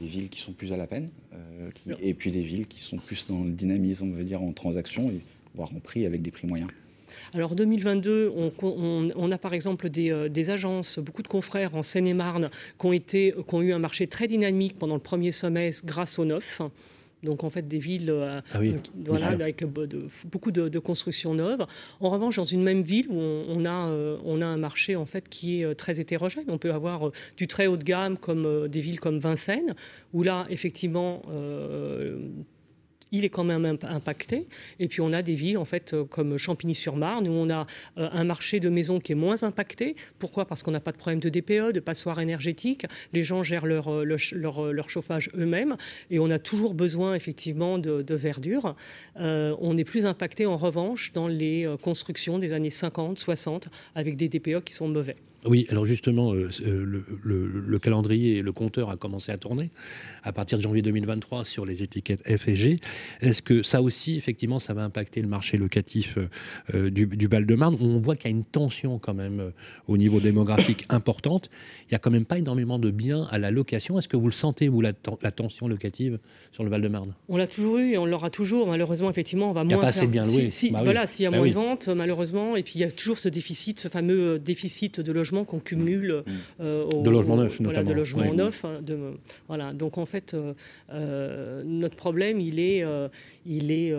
des villes qui sont plus à la peine euh, qui- et puis des villes qui sont plus dans le dynamisme, on veut dire, en transaction, et, voire en prix avec des prix moyens? Alors 2022, on, on- on a par exemple des, euh, des agences, beaucoup de confrères en Seine-et-Marne qui ont, été, qui ont eu un marché très dynamique pendant le premier semestre grâce au neuf. Donc en fait des villes euh, Ah oui. voilà, avec euh, de- beaucoup de, de constructions neuves. En revanche, dans une même ville où on, on a, euh, on a un marché en fait qui est très hétérogène, on peut avoir du très haut de gamme comme des villes comme Vincennes, où là effectivement il est quand même imp- impacté. Et puis on a des villes en fait euh, comme Champigny-sur-Marne où on a euh, un marché de maisons qui est moins impacté. Pourquoi? Parce qu'on n'a pas de problème de DPE, de passoire énergétique. Les gens gèrent leur, euh, leur, leur chauffage eux-mêmes et on a toujours besoin effectivement de, verdure. On est plus impacté en revanche dans les constructions des années 50, 60 avec des DPE qui sont mauvais. Oui, alors justement, euh, euh, le, le- le calendrier et le compteur a commencé à tourner à partir de janvier 2023 sur les étiquettes F et G. Est-ce que ça aussi, effectivement, ça va impacter le marché locatif euh, du, du Val-de-Marne? Où On voit qu'il y a une tension quand même euh, au niveau démographique importante. Il n'y a quand même pas énormément de biens à la location. Est-ce que vous le sentez, vous, la, ten- la tension locative sur le Val-de-Marne? On l'a toujours eu et on l'aura toujours. Malheureusement, effectivement, on va Il y a moins pas assez de biens loués. si- Bah oui. voilà, s'il y a Bah moins oui. de ventes, malheureusement, et puis il y a toujours ce déficit, ce fameux déficit de logements logements qu'on cumule. Au, de logements neufs, voilà, notamment. De logements neufs. Hein, de, voilà. Donc en fait, notre problème, il est, il, est,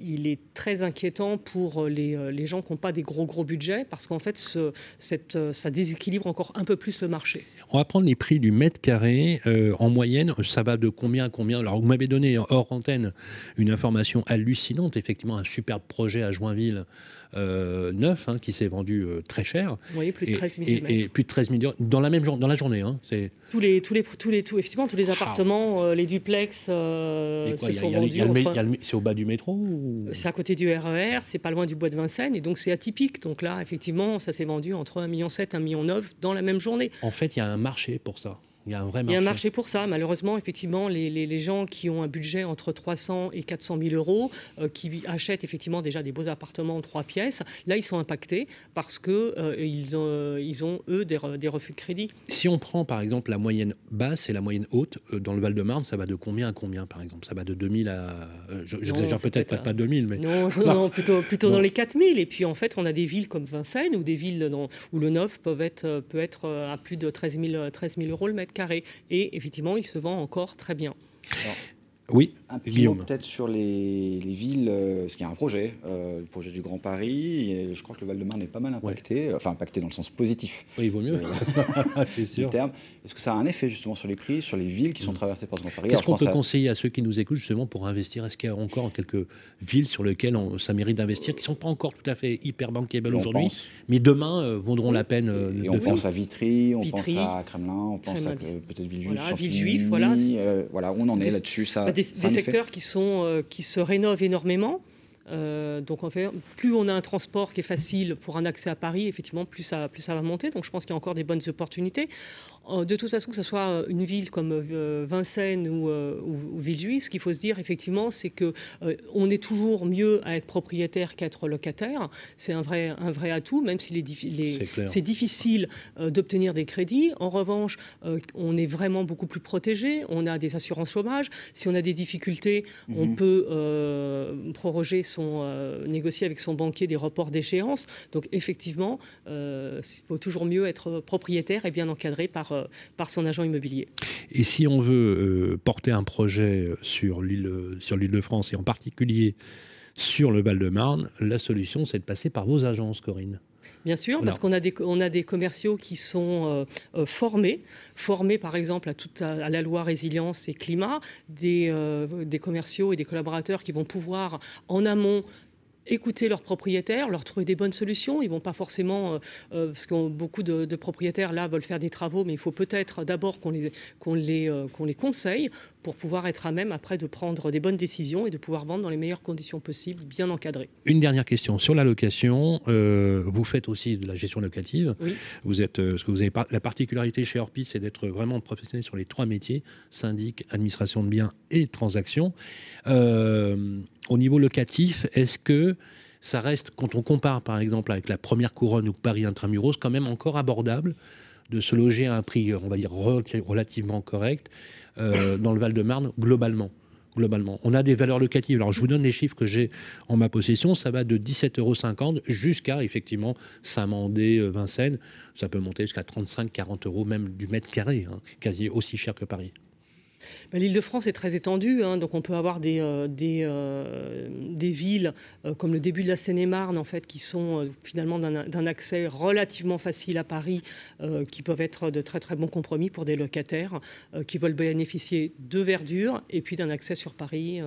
il est très inquiétant pour les, les gens qui n'ont pas des gros, gros budgets, parce qu'en fait, ce, cette, ça déséquilibre encore un peu plus le marché. On va prendre les prix du mètre carré. en moyenne, ça va de combien à combien? Alors, vous m'avez donné hors antenne une information hallucinante, effectivement, un superbe projet à Joinville euh, neuf hein, qui s'est vendu euh, très cher. Oui, plus de 13 millions. Et, plus de 13 millions dans la même dans la journée. Hein, c'est tous les tous les tous les tout effectivement tous les appartements, euh, les duplex se sont vendus. C'est au bas du métro C'est à côté du RER, e c'est pas loin du bois de Vincennes et donc c'est atypique. Donc là, effectivement, ça s'est vendu entre 1,7 million et 1,9 million dans la même journée. En fait, il y a un marché pour ça. Il y a un vrai marché. Il y a un marché pour ça. Malheureusement, effectivement, les, les, gens qui ont un budget entre 300 et 400 000 euros, euh, qui achètent effectivement déjà des beaux appartements en trois pièces, là, ils sont impactés parce que euh, ils, ont, euh, ils, ont, eux, des, des, refus de crédit. Si on prend, par exemple, la moyenne basse et la moyenne haute, dans le Val-de-Marne, ça va de combien à combien, par exemple? Ça va de 2000 à... Je n'exagère peut-être peut pas 2000, mais... Non, non plutôt, plutôt dans les 4000. Et puis, en fait, on a des villes comme Vincennes ou des villes dans, où le neuf peut être, peut être à plus de 13 000, 13 000 euros le mètre Et effectivement, il se vend encore très bien. Oui, un petit mot peut-être sur les, villes, euh, parce qu'il y a un projet, euh, le projet du Grand Paris, et je crois que le Val-de-Marne est pas mal impacté, enfin impacté dans le sens positif. Oui, il vaut mieux, euh, c'est sûr. Est-ce que ça a un effet justement sur les prix, sur les villes qui sont mm. traversées par le Grand Paris? Qu'est-ce qu'on peut conseiller à ceux qui nous écoutent justement pour investir? Est-ce qu'il y a encore quelques villes sur lesquelles ça mérite d'investir, qui ne sont pas encore tout à fait hyper bankable aujourd'hui, mais demain vaudront la peine Et on pense à Vitry, on pense à Kremlin, on pense à peut-être Villejuif, voilà, Villejuif, voilà. voilà, on en est là-dessus. Ça, bah, des, secteurs qui, sont, euh, qui se rénovent énormément. Euh, donc en fait, plus on a un transport qui est facile pour un accès à Paris, effectivement, plus ça, plus ça va monter. Donc je pense qu'il y a encore des bonnes opportunités. Euh, de toute façon, que ce soit euh, une ville comme euh, Vincennes ou, ou, Villejuif, ce qu'il faut se dire effectivement, c'est que on est toujours mieux à être propriétaire qu'être locataire. C'est un vrai, un vrai atout, même si c'est difficile d'obtenir des crédits. En revanche, on est vraiment beaucoup plus protégé. On a des assurances chômage. Si on a des difficultés, on mhm. peut proroger son, négocier avec son banquier des reports d'échéance. Donc effectivement, il vaut toujours mieux être propriétaire et bien encadré par euh, par son agent immobilier. Et si on veut euh, porter un projet sur l'île sur l'île de France et en particulier sur le Val-de-Marne, la solution c'est de passer par vos agences, Corinne. Bien sûr, parce qu'on a des, on a des commerciaux qui sont euh, formés, formés par exemple à, toute, à, la loi résilience et climat, des, des commerciaux et des collaborateurs qui vont pouvoir en amont écouter leurs propriétaires, leur trouver des bonnes solutions. Ils vont pas forcément, euh, euh, parce que beaucoup de, propriétaires là veulent faire des travaux, mais il faut peut-être d'abord qu'on les, euh, qu'on les conseille pour pouvoir être à même après de prendre des bonnes décisions et de pouvoir vendre dans les meilleures conditions possibles, bien encadrées. Une dernière question sur la location. vous faites aussi de la gestion locative. Oui. Vous êtes, ce que vous avez la particularité chez Orpi, c'est d'être vraiment professionnel sur les trois métiers syndic, administration de biens et transactions au niveau locatif, est-ce que ça reste, quand on compare par exemple avec la première couronne ou Paris Intramuros, quand même encore abordable de se loger à un prix, on va dire, relativement correct euh, dans le Val-de-Marne globalement globalement. On a des valeurs locatives. Alors, je vous donne les chiffres que j'ai en ma possession. Ça va de 17,50 euros jusqu'à, effectivement, Saint-Mandé, euh, Vincennes. Ça peut monter jusqu'à 35-40 euros, même du mètre carré, hein, quasi aussi cher que Paris. Bah, L'île de France est très étendue, hein, donc on peut avoir des, euh, euh, des, villes euh, comme le début de la Seine-et-Marne, en fait, qui sont finalement d'un accès relativement facile à Paris, qui peuvent être de très très bons compromis pour des locataires qui veulent bénéficier de verdure et puis d'un accès sur Paris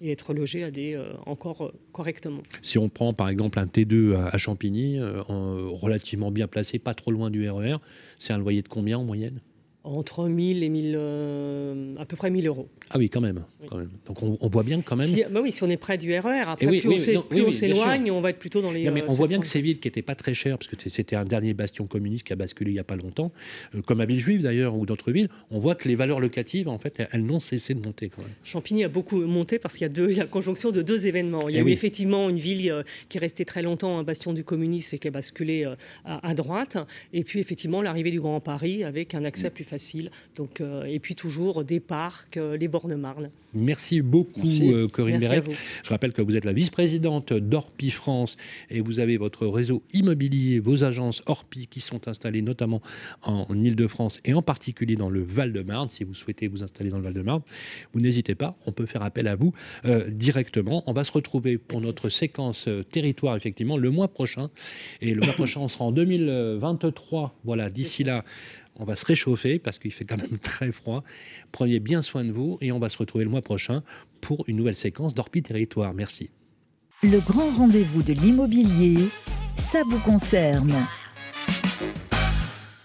et être logés à des, encore correctement. Si on prend par exemple un T2 à, Champigny, relativement bien placé, pas trop loin du RER, e c'est un loyer de combien en moyenne? Entre 1000 et 1000, euh, à peu près 1000 euros. Ah oui, quand même. Quand même. Donc on, voit bien que quand même. Si, bah oui, si on est près du RER, e après, plus, on, s'éloigne, on va être plutôt dans les. mais on voit bien que ces villes qui n'étaient pas très chères, parce que c'était un dernier bastion communiste qui a basculé il n'y a pas longtemps, euh, comme à Villejuif d'ailleurs, ou d'autres villes, on voit que les valeurs locatives, en fait, elles n'ont cessé de monter quand même. Champigny a beaucoup monté parce qu'il y a deux, il y a la conjonction de deux événements. Il y a eh eu effectivement une ville euh, qui est restée très longtemps un bastion du communisme et qui a basculé à, à droite, et puis effectivement l'arrivée du Grand Paris avec un accès plus facile facile. Donc, et puis toujours des parcs, les bornes Marne. Merci beaucoup, euh, Corinne Bérec. Je rappelle que vous êtes la vice-présidente d'Orpi France et vous avez votre réseau immobilier, vos agences Orpi qui sont installées notamment en Ile-de-France et en particulier dans le Val-de-Marne. Si vous souhaitez vous installer dans le Val-de-Marne, vous n'hésitez pas, on peut faire appel à vous euh, directement. On va se retrouver pour notre séquence euh, territoire, effectivement, le mois prochain. Et le mois prochain, on sera en 2023. Voilà, d'ici là on va se réchauffer parce qu'il fait quand même très froid. Prenez bien soin de vous et on va se retrouver le mois prochain pour une nouvelle séquence d'Orpi Territoire. Merci. Le grand rendez-vous de l'immobilier, ça vous concerne.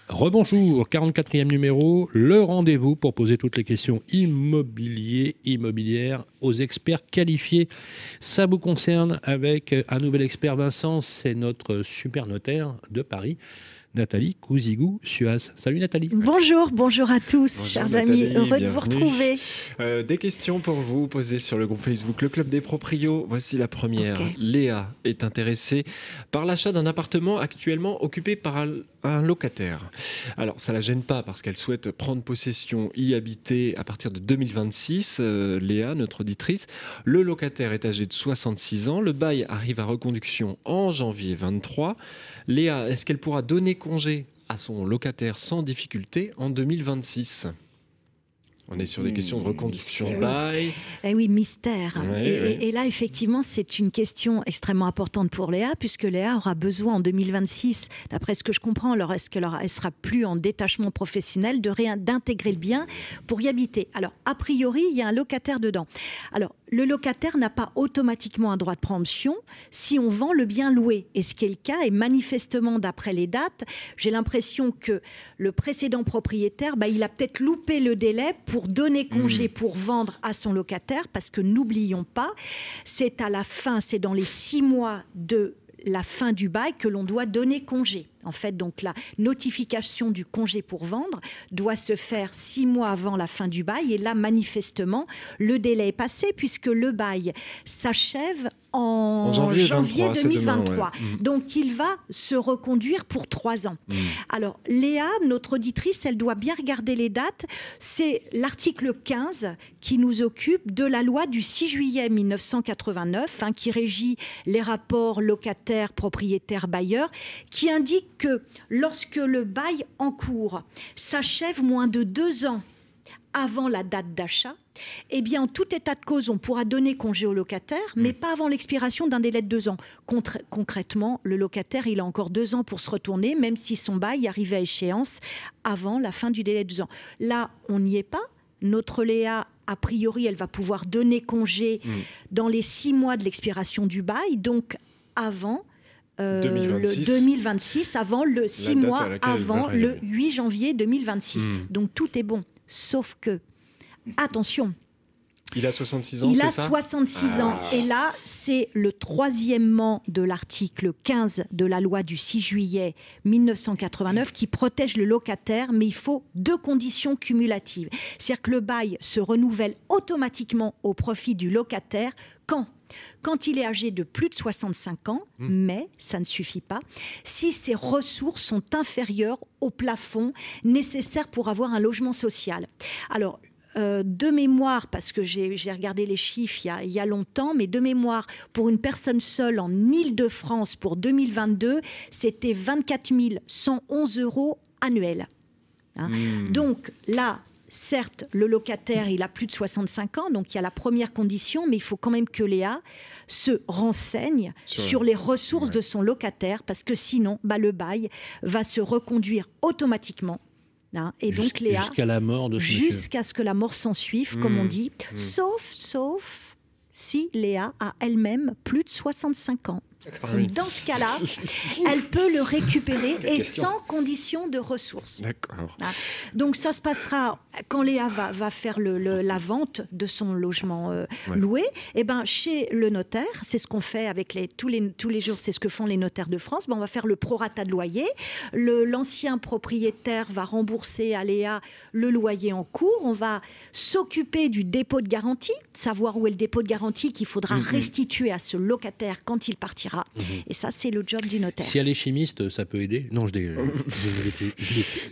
Rebonjour, 44e numéro, le rendez-vous pour poser toutes les questions immobilier, immobilières aux experts qualifiés. Ça vous concerne avec un nouvel expert, Vincent, c'est notre super notaire de Paris. Nathalie Couzigou-Suaz. Salut Nathalie. Bonjour, bonjour à tous, chers amis, heureux de vous retrouver. Euh, des questions pour vous posées sur le groupe Facebook Le Club des Proprios. Voici la première. Léa est intéressée par l'achat d'un appartement actuellement occupé par un locataire. Alors, ça la gêne pas parce qu'elle souhaite prendre possession, y habiter à partir de 2026. Euh, Léa, notre auditrice, le locataire est âgé de 66 ans. Le bail arrive à reconduction en janvier 23. Léa, est-ce qu'elle pourra donner congé à son locataire sans difficulté en 2026 on est sur des questions de reconduction de bail. Eh oui, mystère. et, là, effectivement, c'est une question extrêmement importante pour Léa, puisque Léa aura besoin en 2026, d'après ce que je comprends, alors est-ce qu'elle elle sera plus en détachement professionnel, de d'intégrer le bien pour y habiter? Alors, a priori, il y a un locataire dedans. Alors, le locataire n'a pas automatiquement un droit de préemption si on vend le bien loué. Et ce qui est le cas, et manifestement d'après les dates, j'ai l'impression que le précédent propriétaire, bah, il a peut-être loupé le délai pour donner congé, mmh. pour vendre à son locataire, parce que n'oublions pas, c'est à la fin, c'est dans les six mois de la fin du bail que l'on doit donner congé. En fait, donc la notification du congé pour vendre doit se faire six mois avant la fin du bail. Et là, manifestement, le délai est passé puisque le bail s'achève en, janvier, 2023. Mm. Donc, il va se reconduire pour trois ans. Mm. Alors, Léa, notre auditrice, elle doit bien regarder les dates. C'est l'article 15 qui nous occupe de la loi du 6 juillet 1989, hein, qui régit les rapports locataires, propriétaires, bailleurs, qui indique que lorsque le bail en cours s'achève moins de deux ans avant la date d'achat, eh bien, en tout état de cause, on pourra donner congé au locataire, mais pas avant l'expiration d'un délai de deux ans. concrètement, le locataire, il a encore deux ans pour se retourner, même si son bail arrivait à échéance avant la fin du délai de deux ans. Là, on n'y est pas. Notre Léa, a priori, elle va pouvoir donner congé mm. dans les six mois de l'expiration du bail, donc avant 2026. Euh, le 2026, avant le 6 mois avant le 8 janvier 2026. Hmm. Donc tout est bon. Sauf que, attention, il a 66 ans, Il a 66 ans. Ah. Et là, c'est le troisièmement de l'article 15 de la loi du 6 juillet 1989 qui protège le locataire, mais il faut deux conditions cumulatives. C'est-à-dire que le bail se renouvelle automatiquement au profit du locataire quand? Quand il est âgé de plus de 65 ans, hmm. mais ça ne suffit pas, si ses ressources sont inférieures au plafond nécessaire pour avoir un logement social. Alors, euh, de mémoire, parce que j'ai regardé les chiffres il y, a, longtemps, mais de mémoire, pour une personne seule en Ile-de-France pour 2022, c'était 24 111 euros annuels. Hein. Hmm. Donc là, certes, le locataire, il a plus de 65 ans, donc il y a la première condition, mais il faut quand même que Léa se renseigne sur, les ressources de son locataire, parce que sinon, bah, le bail va se reconduire automatiquement. Hein. et donc Léa, jusqu'à la mort de jusqu'à ce que la mort s'en suive, comme on mmh. dit, mmh. sauf, sauf si Léa a elle-même plus de 65 ans. Dans ce cas-là, elle peut le récupérer et sans condition de ressources. D'accord. Donc ça se passera quand Léa va, va faire le, la vente de son logement euh, loué. Et eh ben chez le notaire, c'est ce qu'on fait avec les tous les tous les jours, c'est ce que font les notaires de France. Ben, on va faire le prorata de loyer. L'ancien propriétaire va rembourser à Léa le loyer en cours. On va s'occuper du dépôt de garantie, savoir où est le dépôt de garantie qu'il faudra mm-hmm. restituer à ce locataire quand il partira Mhm. Et ça, c'est le job du notaire. Si elle est chimiste, ça peut aider Non, je dis.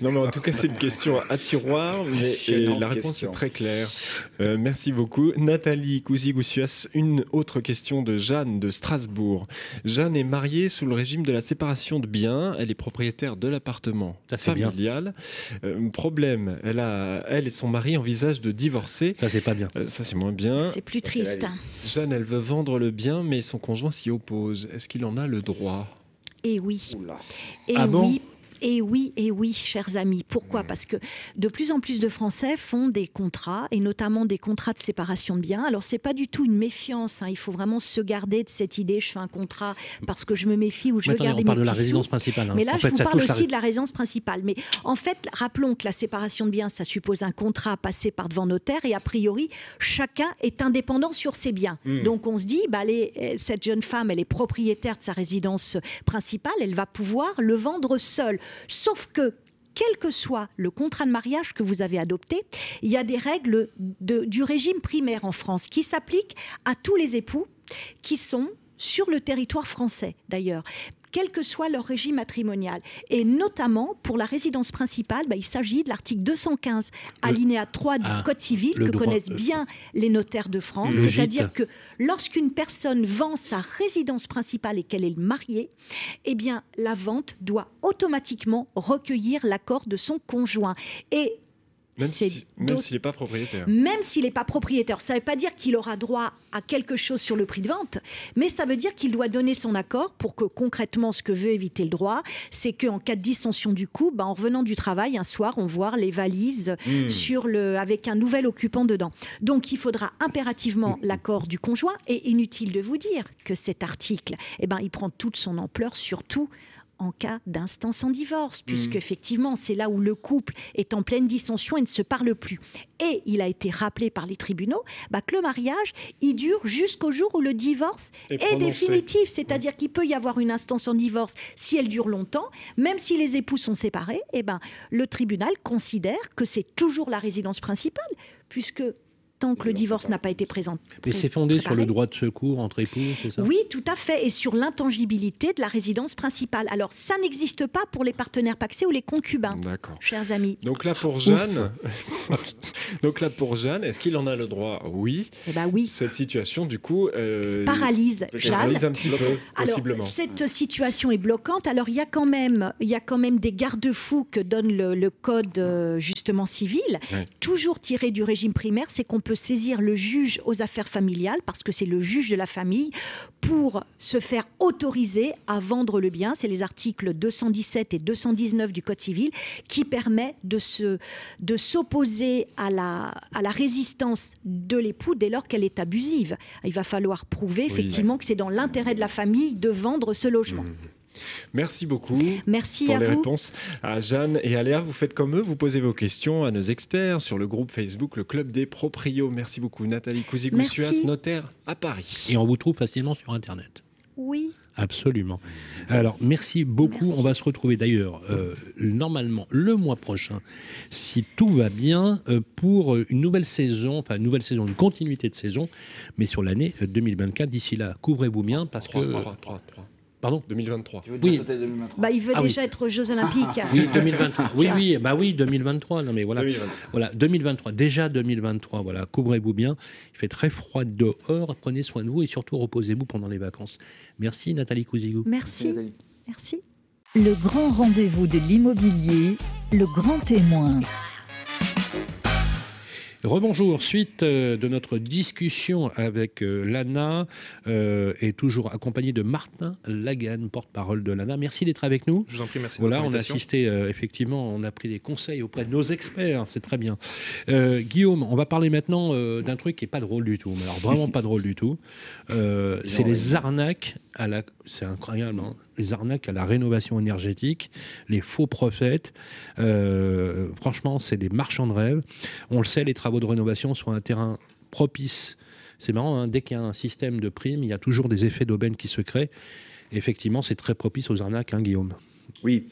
non, mais en tout cas, c'est une question à tiroir, mais la réponse est très claire. Euh, merci beaucoup. Nathalie Cousy-Goussuas, une autre question de Jeanne de Strasbourg. Jeanne est mariée sous le régime de la séparation de biens. Elle est propriétaire de l'appartement familial. Euh, problème, elle, a, elle et son mari envisagent de divorcer. Ça, c'est pas bien. Euh, ça, c'est moins bien. C'est plus triste. Jeanne, elle veut vendre le bien, mais son conjoint s'y oppose. Est-ce qu'il en a le droit? Eh oui. Et ah bon? oui et oui, et oui, chers amis. Pourquoi? Parce que de plus en plus de Français font des contrats, et notamment des contrats de séparation de biens. Alors, c'est pas du tout une méfiance. Hein. Il faut vraiment se garder de cette idée je fais un contrat parce que je me méfie ou je veux garder on parle de la résidence principale. Hein. Mais là, je vous parle aussi de la résidence principale. Mais en fait, rappelons que la séparation de biens, ça suppose un contrat à passer par devant notaire, et a priori, chacun est indépendant sur ses biens. Hmm. Donc, on se dit, bah, cette jeune femme, elle est propriétaire de sa résidence principale, elle va pouvoir le vendre seule. Sauf que quel que soit le contrat de mariage que vous avez adopté, il y a des règles du régime primaire en France qui s'appliquent à tous les époux qui sont sur le territoire français d'ailleurs quel que soit leur régime matrimonial. Et notamment, pour la résidence principale, bah, il s'agit de l'article 215, alinéa 3 du ah, Code civil, que connaissent bien les notaires de France. C'est-à-dire que lorsqu'une personne vend sa résidence principale et qu'elle est mariée, eh bien, la vente doit automatiquement recueillir l'accord de son conjoint. Et même s'il n'est pas propriétaire. Même s'il n'est pas propriétaire. Ça ne veut pas dire qu'il aura droit à quelque chose sur le prix de vente, mais ça veut dire qu'il doit donner son accord pour que concrètement, ce que veut éviter le droit, c'est qu'en cas de dissension du coup, bah, en revenant du travail, un soir, on voit les valises hmm. sur le, avec un nouvel occupant dedans. Donc il faudra impérativement l'accord du conjoint. Et inutile de vous dire que cet article, eh ben, il prend toute son ampleur, surtout en cas d'instance en divorce, puisque mm. effectivement, c'est là où le couple est en pleine dissension et ne se parle plus. Et il a été rappelé par les tribunaux bah, que le mariage, il dure jusqu'au jour où le divorce est, définitif. C'est-à-dire mm. qu'il peut y avoir une instance en divorce si elle dure longtemps, même si les époux sont séparés, et eh ben, le tribunal considère que c'est toujours la résidence principale, puisque tant que le divorce n'a pas été présent. Mais c'est fondé sur le droit de secours entre époux, c'est ça? Oui, tout à fait, et sur l'intangibilité de la résidence principale. Alors, ça n'existe pas pour les partenaires paxés ou les concubins, D'accord. chers amis. Donc là, pour Jeanne, donc là pour Jeanne, est-ce qu'il en a le droit? Oui. Eh ben oui. Cette situation, du coup, euh, paralyse Jeanne. Paralyse un petit peu, possiblement. cette situation est bloquante. Alors, il y a quand même, il y a quand même des garde-fous que donne le, code euh, justement civil, toujours tiré du régime primaire, c'est qu'on peut saisir le juge aux affaires familiales, parce que c'est le juge de la famille, pour se faire autoriser à vendre le bien. C'est les articles 217 et 219 du Code civil qui permet de se, de s'opposer à la, à la résistance de l'époux dès lors qu'elle est abusive. Il va falloir prouver effectivement que c'est dans l'intérêt de la famille de vendre ce logement. Mmh. Merci beaucoup Merci pour les réponses. À Jeanne et à Léa, vous faites comme eux, vous posez vos questions à nos experts sur le groupe Facebook, le Club des Proprios. Merci beaucoup Nathalie Cousy-Goussuas, notaire à Paris. Et on vous trouve facilement sur Internet. Oui. Absolument. Alors, merci beaucoup. On va se retrouver d'ailleurs euh, normalement le mois prochain, si tout va bien, euh, pour une nouvelle saison, enfin une nouvelle saison, une continuité de saison, mais sur l'année 2024. D'ici là, couvrez-vous bien parce que... 3, 3, 3. Pardon 2023. Oui. Bah, il veut ah déjà être aux Jeux Olympiques. oui, 2023. Oui, oui, bah oui, 2023. Non, mais voilà. 2023. Voilà, 2023. Déjà 2023. Voilà, couvrez-vous bien. Il fait très froid dehors. Prenez soin de vous et surtout reposez-vous pendant les vacances. Merci Nathalie Cousigou. Merci. Merci. Le grand rendez-vous de l'immobilier, le grand témoin. Rebonjour, suite euh, de notre discussion avec euh, l'ANA euh, et toujours accompagné de Martin Lagan, porte-parole de l'ANA. Merci d'être avec nous. Je vous en prie, merci. Voilà, on a assisté, effectivement, on a pris des conseils auprès de nos experts, c'est très bien. Guillaume, on va parler maintenant d'un truc qui n'est pas drôle du tout, mais alors vraiment pas drôle du tout. c'est les arnaques C'est incroyable, hein les arnaques à la rénovation énergétique, les faux prophètes. Euh, franchement, c'est des marchands de rêve. On le sait, les travaux de rénovation sont un terrain propice. C'est marrant, hein, dès qu'il y a un système de primes, il y a toujours des effets d'aubaine qui se créent. effectivement, c'est très propice aux arnaques, hein, Guillaume. Oui,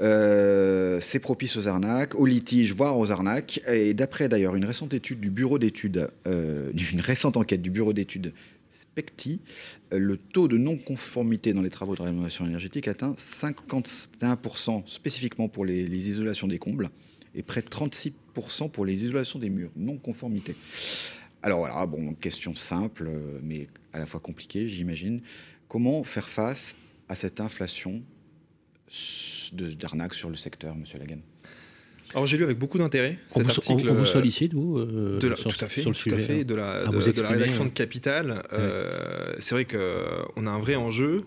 euh, c'est propice aux arnaques, aux litiges, voire aux arnaques. Et d'après d'ailleurs une récente étude du bureau d'études, euh, une récente enquête du bureau d'études Specti, le taux de non-conformité dans les travaux de rénovation énergétique atteint 51% spécifiquement pour les, isolations des combles et près de 36% pour les isolations des murs, non-conformité. Alors voilà, bon, question simple, mais à la fois compliquée, j'imagine. Comment faire face à cette inflation d'arnaque sur le secteur, Monsieur Lagan? Alors j'ai lu avec beaucoup d'intérêt cet article. On vous sollicite vous euh, de tout à fait, tout à fait, de la, de, la rédaction de Capital. Euh, c'est vrai qu'on a un vrai enjeu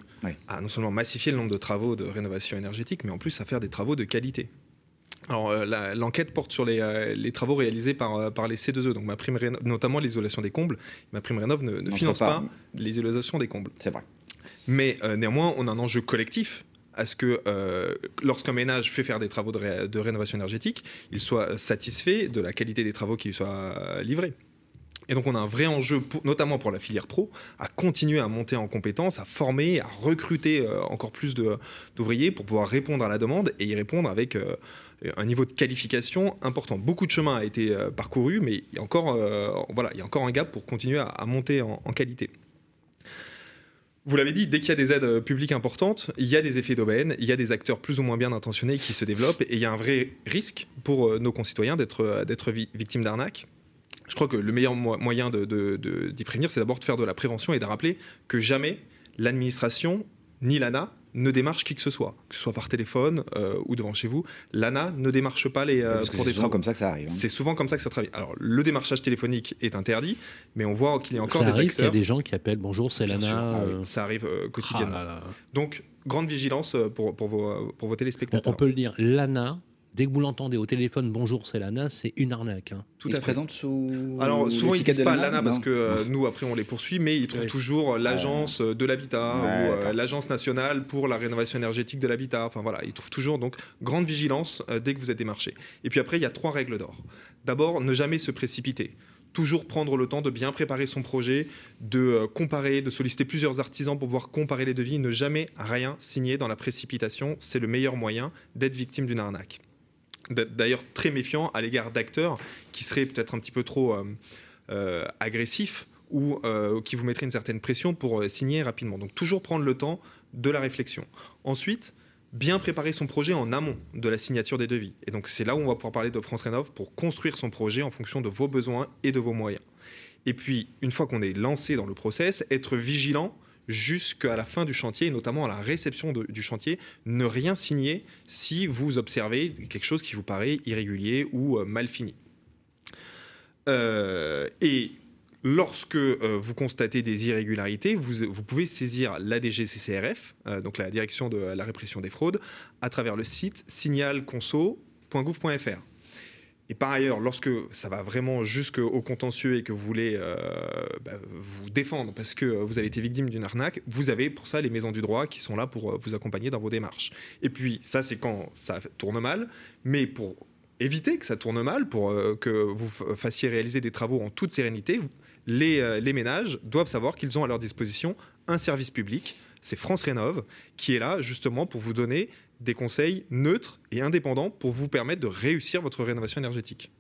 à non seulement massifier le nombre de travaux de rénovation énergétique, mais en plus à faire des travaux de qualité. Alors euh, l'enquête porte sur les, les, travaux réalisés par, par les C2E, donc ma prime notamment l'isolation des combles. Ma prime rénov ne, ne finance pas, l'isolation des combles. C'est vrai. Mais néanmoins, on a un enjeu collectif à ce que euh, lorsqu'un ménage fait faire des travaux de, rénovation énergétique, il soit satisfait de la qualité des travaux qui lui soient livrés. Et donc on a un vrai enjeu, notamment pour la filière pro, à continuer à monter en compétences, à former, à recruter euh, encore plus d'ouvriers pour pouvoir répondre à la demande et y répondre avec euh, un niveau de qualification important. Beaucoup de chemin a été parcouru, mais il y, a encore, voilà, il y a encore un gap pour continuer à, monter en qualité. Vous l'avez dit, dès qu'il y a des aides euh, publiques importantes, il y a des effets d'aubaine, il y a des acteurs plus ou moins bien intentionnés qui se développent et il y a un vrai risque pour euh, nos concitoyens d'être euh, victimes d'arnaques. Je crois que le meilleur moyen d'y prévenir, c'est d'abord de faire de la prévention et de rappeler que jamais l'administration ni l'ANA ne démarche qui que ce soit, que ce soit par téléphone euh, ou devant chez vous. L'ANA ne démarche pas les euh, pour des C'est souvent comme ça que ça arrive. Hein. C'est souvent comme ça que ça travaille. Alors le démarchage téléphonique est interdit, mais on voit qu'il y a encore ça des arrive acteurs. Il y a des gens qui appellent bonjour, c'est l'ANA. Ah euh. ça arrive quotidiennement. Ah Donc grande vigilance pour, pour, vos, pour vos téléspectateurs. On peut le dire, l'ANA Dès que vous l'entendez au téléphone, bonjour, c'est Lana, c'est une arnaque. Hein. Tout il se présente sous. Alors souvent ils ne disent pas Lana, parce que euh, nous après on les poursuit, mais ils trouvent toujours l'agence de l'habitat ou euh, l'agence nationale pour la rénovation énergétique de l'habitat. Enfin voilà, ils trouvent toujours donc grande vigilance euh, dès que vous êtes démarché. Et puis après il y a trois règles d'or. D'abord, ne jamais se précipiter toujours prendre le temps de bien préparer son projet, de comparer, de solliciter plusieurs artisans pour pouvoir comparer les devis, ne jamais rien signer dans la précipitation. C'est le meilleur moyen d'être victime d'une arnaque d'ailleurs très méfiant à l'égard d'acteurs qui seraient peut-être un petit peu trop euh, euh, agressifs ou euh, qui vous mettraient une certaine pression pour signer rapidement. Donc toujours prendre le temps de la réflexion. Ensuite, bien préparer son projet en amont de la signature des devis. Et donc c'est là où on va pouvoir parler de France Rénov pour construire son projet en fonction de vos besoins et de vos moyens. Et puis, une fois qu'on est lancé dans le process, être vigilant jusqu'à la fin du chantier, et notamment à la réception du chantier, ne rien signer si vous observez quelque chose qui vous paraît irrégulier ou euh, mal fini. Euh, et lorsque euh, vous constatez des irrégularités, vous, vous pouvez saisir l'ADGCCRF, donc la direction de la répression des fraudes, à travers le site signalconso.gouv.fr. Et par ailleurs, lorsque ça va vraiment jusqu'au contentieux et que vous voulez euh, bah, vous défendre parce que vous avez été victime d'une arnaque, vous avez pour ça les maisons du droit qui sont là pour euh, vous accompagner dans vos démarches. Et puis ça, c'est quand ça tourne mal, mais pour éviter que ça tourne mal, pour euh, que vous fassiez réaliser des travaux en toute sérénité, les, les ménages doivent savoir qu'ils ont à leur disposition un service public c'est France Rénov qui est là justement pour vous donner des conseils neutres et indépendants pour vous permettre de réussir votre rénovation énergétique.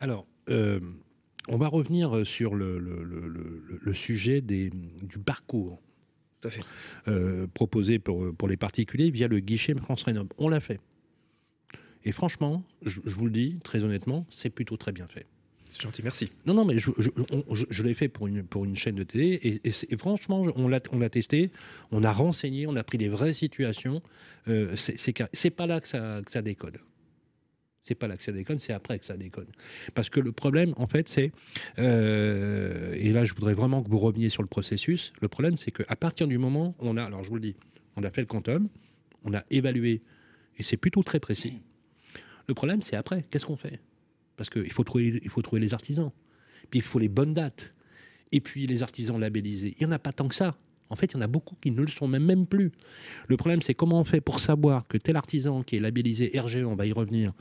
Alors, euh, on va revenir sur le, sujet des, du parcours. Euh, proposé pour, pour les particuliers via le guichet France Rénov. On l'a fait. Et franchement, je vous le dis très honnêtement, c'est plutôt très bien fait. C'est gentil, merci. Non, non, mais je, l'ai fait pour une, chaîne de télé et, franchement, on l'a, on l'a testé, on a renseigné, on a pris des vraies situations. Euh, c'est, pas là que ça, que ça décode. C'est pas là que ça déconne, c'est après que ça déconne. Parce que le problème, en fait, c'est. Euh, et là, je voudrais vraiment que vous reveniez sur le processus. Le problème, c'est qu'à partir du moment où on a. Alors, je vous le dis, on a fait le quantum, on a évalué, et c'est plutôt très précis. Le problème, c'est après. Qu'est-ce qu'on fait? Parce qu'il faut trouver, faut trouver les artisans. Puis il faut les bonnes dates. Et puis les artisans labellisés. Il n'y en a pas tant que ça. En fait, il y en a beaucoup qui ne le sont même, même plus. Le problème, c'est comment on fait pour savoir que tel artisan qui est labellisé RG, on va y revenir,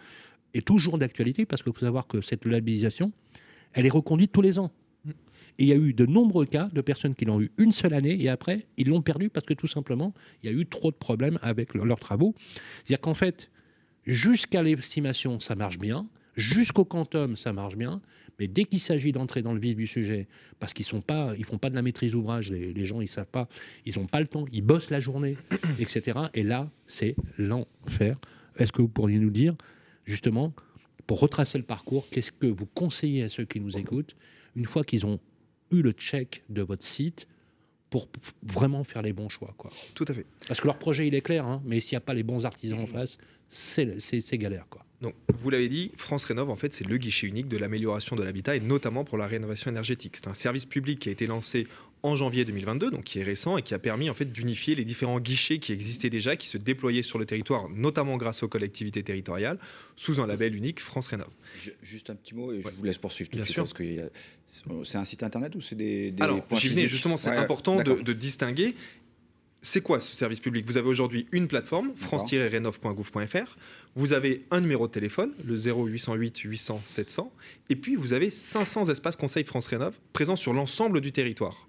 est toujours d'actualité, parce qu'il faut savoir que cette labellisation, elle est reconduite tous les ans. Et il y a eu de nombreux cas de personnes qui l'ont eu une seule année et après, ils l'ont perdu parce que tout simplement, il y a eu trop de problèmes avec leurs travaux. C'est-à-dire qu'en fait, jusqu'à l'estimation, ça marche bien. Jusqu'au quantum, ça marche bien, Mais dès qu'il s'agit d'entrer dans le vif du sujet, parce qu'ils sont pas, ils font pas de la maîtrise ouvrage, les, gens ils savent pas, ils n'ont pas le temps, ils bossent la journée, etc. Et là, c'est l'enfer. Est-ce que vous pourriez nous dire, justement, pour retracer le parcours, qu'est-ce que vous conseillez à ceux qui nous écoutent, une fois qu'ils ont eu le check de votre site, pour vraiment faire les bons choix. Quoi? Tout à fait. Parce que leur projet, il est clair, hein, mais s'il n'y a pas les bons artisans en face, c'est galère. Quoi. Donc, vous l'avez dit, France Rénov, en fait, c'est le guichet unique de l'amélioration de l'habitat et notamment pour la rénovation énergétique. C'est un service public qui a été lancé en janvier 2022, donc qui est récent et qui a permis en fait d'unifier les différents guichets qui existaient déjà, qui se déployaient sur le territoire, notamment grâce aux collectivités territoriales, sous un label unique France Rénov. Juste un petit mot et je vous laisse poursuivre tout Bien de sûr. parce que c'est un site internet ou c'est des, des, Alors, j'y venais justement, c'est important de, de distinguer c'est quoi ce service public? Vous avez aujourd'hui une plateforme, france-rénov.gouv.fr. Vous avez un numéro de téléphone, le 0808 800 700. Et puis, vous avez 500 espaces conseils France Rénov présents sur l'ensemble du territoire.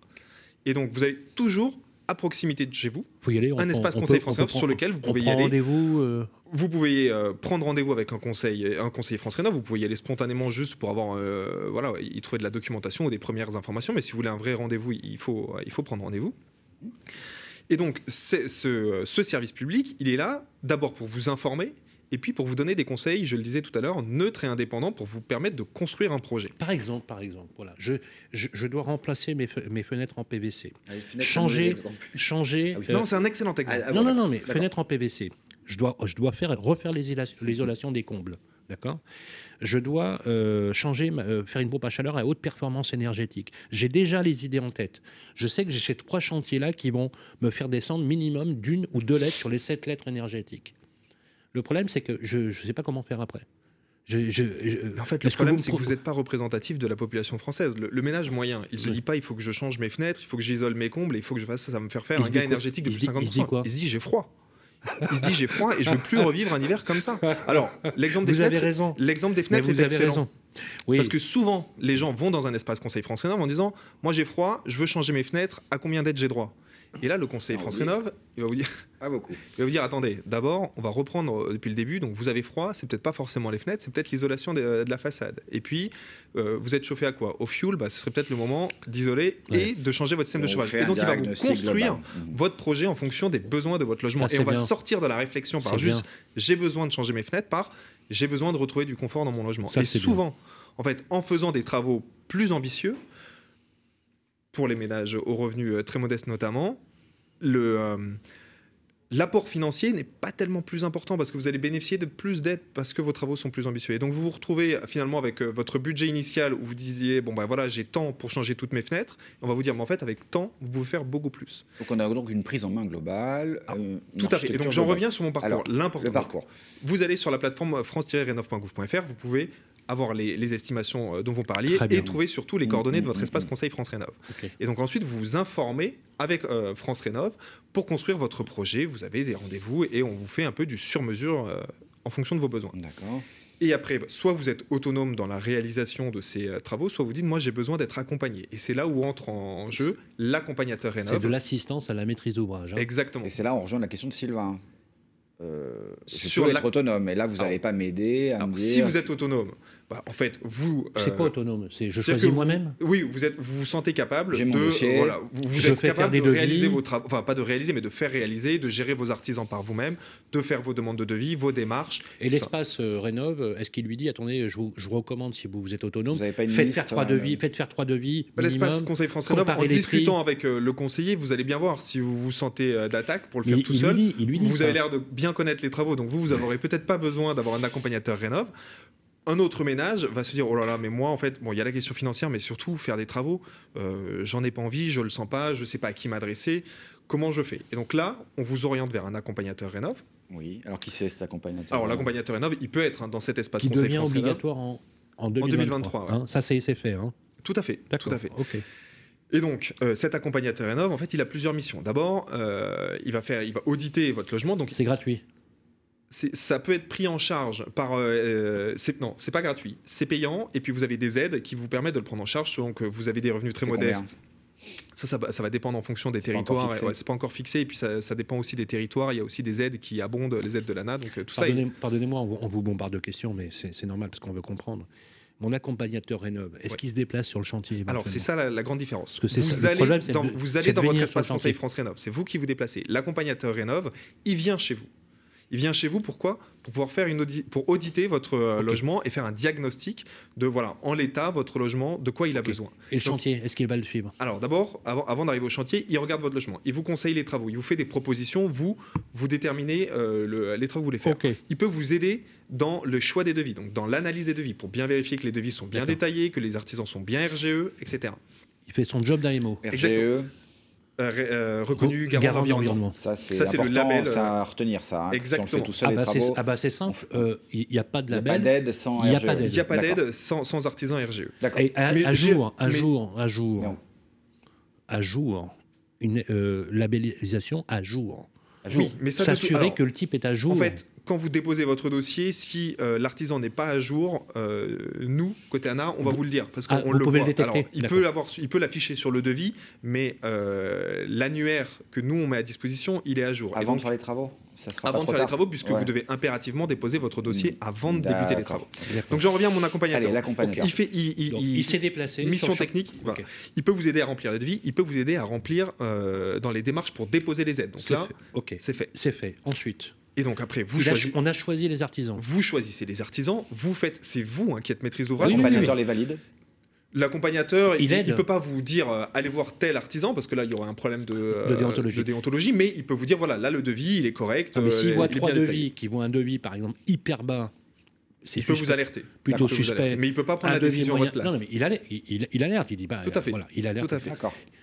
Et donc, vous avez toujours à proximité de chez vous, y aller, un espace conseil France Rénov sur lequel vous pouvez y aller. rendez-vous euh, Vous pouvez euh, prendre rendez-vous avec un conseil, un conseiller France Rénov. Vous pouvez y aller spontanément juste pour avoir, euh, voilà, y trouver de la documentation ou des premières informations. Mais si vous voulez un vrai rendez-vous, il faut, il faut prendre rendez-vous. Et donc, ce, ce, service public, il est là d'abord pour vous informer, et puis pour vous donner des conseils, je le disais tout à l'heure, neutres et indépendants pour vous permettre de construire un projet. Par exemple, par exemple, voilà, je, je, dois remplacer mes, mes, fenêtres en PVC. Ah, changer, changer. Ah non, c'est un excellent exemple. Ah, non, non, non, mais fenêtres en PVC. Je dois, je dois faire refaire l'isolation des combles, d'accord? Je dois euh, changer, euh, faire une pompe à chaleur à haute performance énergétique. J'ai déjà les idées en tête. Je sais que j'ai ces trois chantiers-là qui vont me faire descendre minimum d'une ou deux lettres sur les sept lettres énergétiques. Le problème, c'est que je ne sais pas comment faire après. en fait, le problème, c'est que vous n'êtes pas représentatif de la population française. Le, ménage moyen, il ne se dit pas il faut que je change mes fenêtres, il faut que j'isole mes combles, il faut que je fasse ça, ça va me faire faire un gain énergétique de plus 50%. Il se dit, il se dit j'ai froid. Il se dit j'ai froid et je veux plus revivre un hiver comme ça. Alors l'exemple des, fenêtres, l'exemple des fenêtres est excellent. Oui. Parce que souvent les gens vont dans un espace Conseil France Rénov en disant moi j'ai froid, je veux changer mes fenêtres, à combien d'aides j'ai droit? Et là, le conseil ah France Rénov, il va vous dire. Pas beaucoup. Il va vous dire attendez, d'abord, on va reprendre euh, depuis le début. Donc, vous avez froid, c'est peut-être pas forcément les fenêtres, c'est peut-être l'isolation de, la façade. Et puis, euh, vous êtes chauffé à quoi? Au fuel, bah, ce serait peut-être le moment d'isoler et de changer votre système de chauffage. Et donc, il va vous construire mmh. votre projet en fonction des besoins de votre logement. et on va sortir de la réflexion par juste j'ai besoin de changer mes fenêtres par j'ai besoin de retrouver du confort dans mon logement. et souvent, en fait, en faisant des travaux plus ambitieux, pour les ménages aux revenus euh, très modestes notamment, le, euh, l'apport financier n'est pas tellement plus important parce que vous allez bénéficier de plus d'aides parce que vos travaux sont plus ambitieux. Et donc vous vous retrouvez finalement avec euh, votre budget initial où vous disiez bon ben voilà j'ai tant pour changer toutes mes fenêtres. On va vous dire mais en fait avec tant vous pouvez faire beaucoup plus. Donc on a donc une prise en main globale. Ah, tout à fait. Et donc j'en reviens sur mon parcours. L'important. Le parcours. Vous allez sur la plateforme france-renov.gouv.fr. Vous pouvez avoir les, estimations euh, dont vous parliez et trouver surtout les coordonnées de votre espace conseil France Rénov. Et donc ensuite, vous vous informez avec euh, France Rénov pour construire votre projet. Vous avez des rendez-vous et on vous fait un peu du sur-mesure euh, en fonction de vos besoins. D'accord. Et après, soit vous êtes autonome dans la réalisation de ces travaux, soit vous dites, moi j'ai besoin d'être accompagné. Et c'est là où entre en jeu l'accompagnateur Rénov. C'est de l'assistance à la maîtrise d'ouvrage. Hein. Exactement. Et c'est là où on rejoint la question de Sylvain. Euh, sur être autonome. Et là, vous n'allez pas m'aider à me dire... Si vous êtes autonome, bah, en fait, vous. C'est quoi euh, autonome C'est je choisis moi-même. Oui, vous êtes, vous vous sentez capable de. Dossier. Voilà, vous, êtes capable de réaliser vos travaux, enfin pas de réaliser, mais de faire réaliser, de gérer vos artisans par vous-même, de faire vos demandes de devis, vos démarches. Et l'espace euh, rénove, est-ce qu'il lui dit attendez, je vous, je recommande si vous, vous êtes autonome, vous pas une faites faire trois devis, faites faire trois devis. Bah, l'espace Conseil France Rénov, en discutant avec euh, le conseiller, vous allez bien voir si vous vous sentez d'attaque pour le faire tout seul. vous avez l'air de bien connaître les travaux, donc vous, vous n'aurez peut-être pas besoin d'avoir un accompagnateur rénov un autre ménage va se dire oh là là mais moi en fait bon il y a la question financière mais surtout faire des travaux euh, j'en ai pas envie je le sens pas je sais pas à qui m'adresser comment je fais? Et donc là on vous oriente vers un accompagnateur rénov. Oui alors qui c'est cet accompagnateur alors l'accompagnateur rénov il peut être hein, dans cet espace qui devient obligatoire en, en, 2023, hein, ça c'est fait hein. tout à fait tout à fait. Et donc, euh, cet accompagnateur rénov, en fait, il a plusieurs missions. D'abord, euh, il va faire, il va auditer votre logement. Donc, c'est gratuit ça peut être pris en charge par. Euh, euh non, c'est pas gratuit. C'est payant et puis vous avez des aides qui vous permettent de le prendre en charge selon que vous avez des revenus très modestes. Ça, ça, ça, va dépendre en fonction des territoires. c'est pas encore fixé. Et puis ça, ça, dépend aussi des territoires. Il y a aussi des aides qui abondent, les aides de l'ANA. Donc euh, tout Pardonnez, ça. Pardonnez-moi, on, vous bombarde de questions, mais c'est normal parce qu'on veut comprendre. mon accompagnateur rénove, est-ce qu'il se déplace sur le chantier Alors c'est ça la, grande différence. que vous, allez dans, vous allez dans votre espace conseil France Rénove, c'est vous qui vous déplacez. L'accompagnateur rénove, il vient chez vous. Il vient chez vous pourquoi? Pour pouvoir faire une pour auditer votre euh, logement et faire un diagnostic de voilà en l'état votre logement, de quoi il a besoin. Et le chantier, est-ce qu'il va le suivre? Alors d'abord, avant, avant d'arriver au chantier, il regarde votre logement, il vous conseille les travaux, il vous fait des propositions, vous vous déterminez euh, les travaux que vous voulez faire. Il peut vous aider dans le choix des devis, donc dans l'analyse des devis, pour bien vérifier que les devis sont bien détaillés, que les artisans sont bien RGE, etc. Il fait son job d'AMO. RGE. Euh, euh, reconnu garant, d'environnement. Ça, c'est le label. Ça à retenir, ça. Hein, Exactement. Si on fait tout seul, ah, bah travaux, ah bah c'est simple. Il n'y a pas de label. Il n'y a pas d'aide sans RGE. Il n'y a pas d'aide sans, sans, artisan RGE. D'accord. À, à, jour, à jour, à jour, à jour, une euh, labellisation à jour. Oui, mais ça s'assurer que le type est à jour. En fait, quand vous déposez votre dossier, si euh, l'artisan n'est pas à jour, euh, nous, côté ANA, on va vous le dire. Parce qu'on ah, le voit. Le détecter. Alors, il, peut avoir, il peut l'afficher sur le devis, mais euh, l'annuaire que nous, on met à disposition, il est à jour. Avant de faire les travaux ça sera Avant de faire les travaux, puisque vous devez impérativement déposer votre dossier avant de débuter les travaux. Donc j'en reviens à mon accompagnateur. il, fait, il, s'est déplacé. Mission technique. Il peut vous aider à remplir les devis. Il peut vous aider à remplir dans les démarches pour déposer les aides. Donc là, c'est fait. C'est fait. Ensuite. Et donc après, vous choisissez. On a choisi les artisans. Vous choisissez les artisans. Vous faites. C'est vous hein, qui êtes maîtrise d'ouvrage. L'accompagnateur les valide. L'accompagnateur, il ne peut pas vous dire euh, allez voir tel artisan parce que là il y aurait un problème de, de, déontologie. déontologie. mais il peut vous dire voilà là le devis il est correct. mais s'il euh, voit trois devis, qui voit un devis par exemple hyper bas il peut vous alerter. Plutôt suspect. Mais il ne peut pas prendre la décision à votre place. Non, mais il, alerte, il, il, alerte, il dit pas. Tout à fait. Voilà, il alerte. Tout à fait.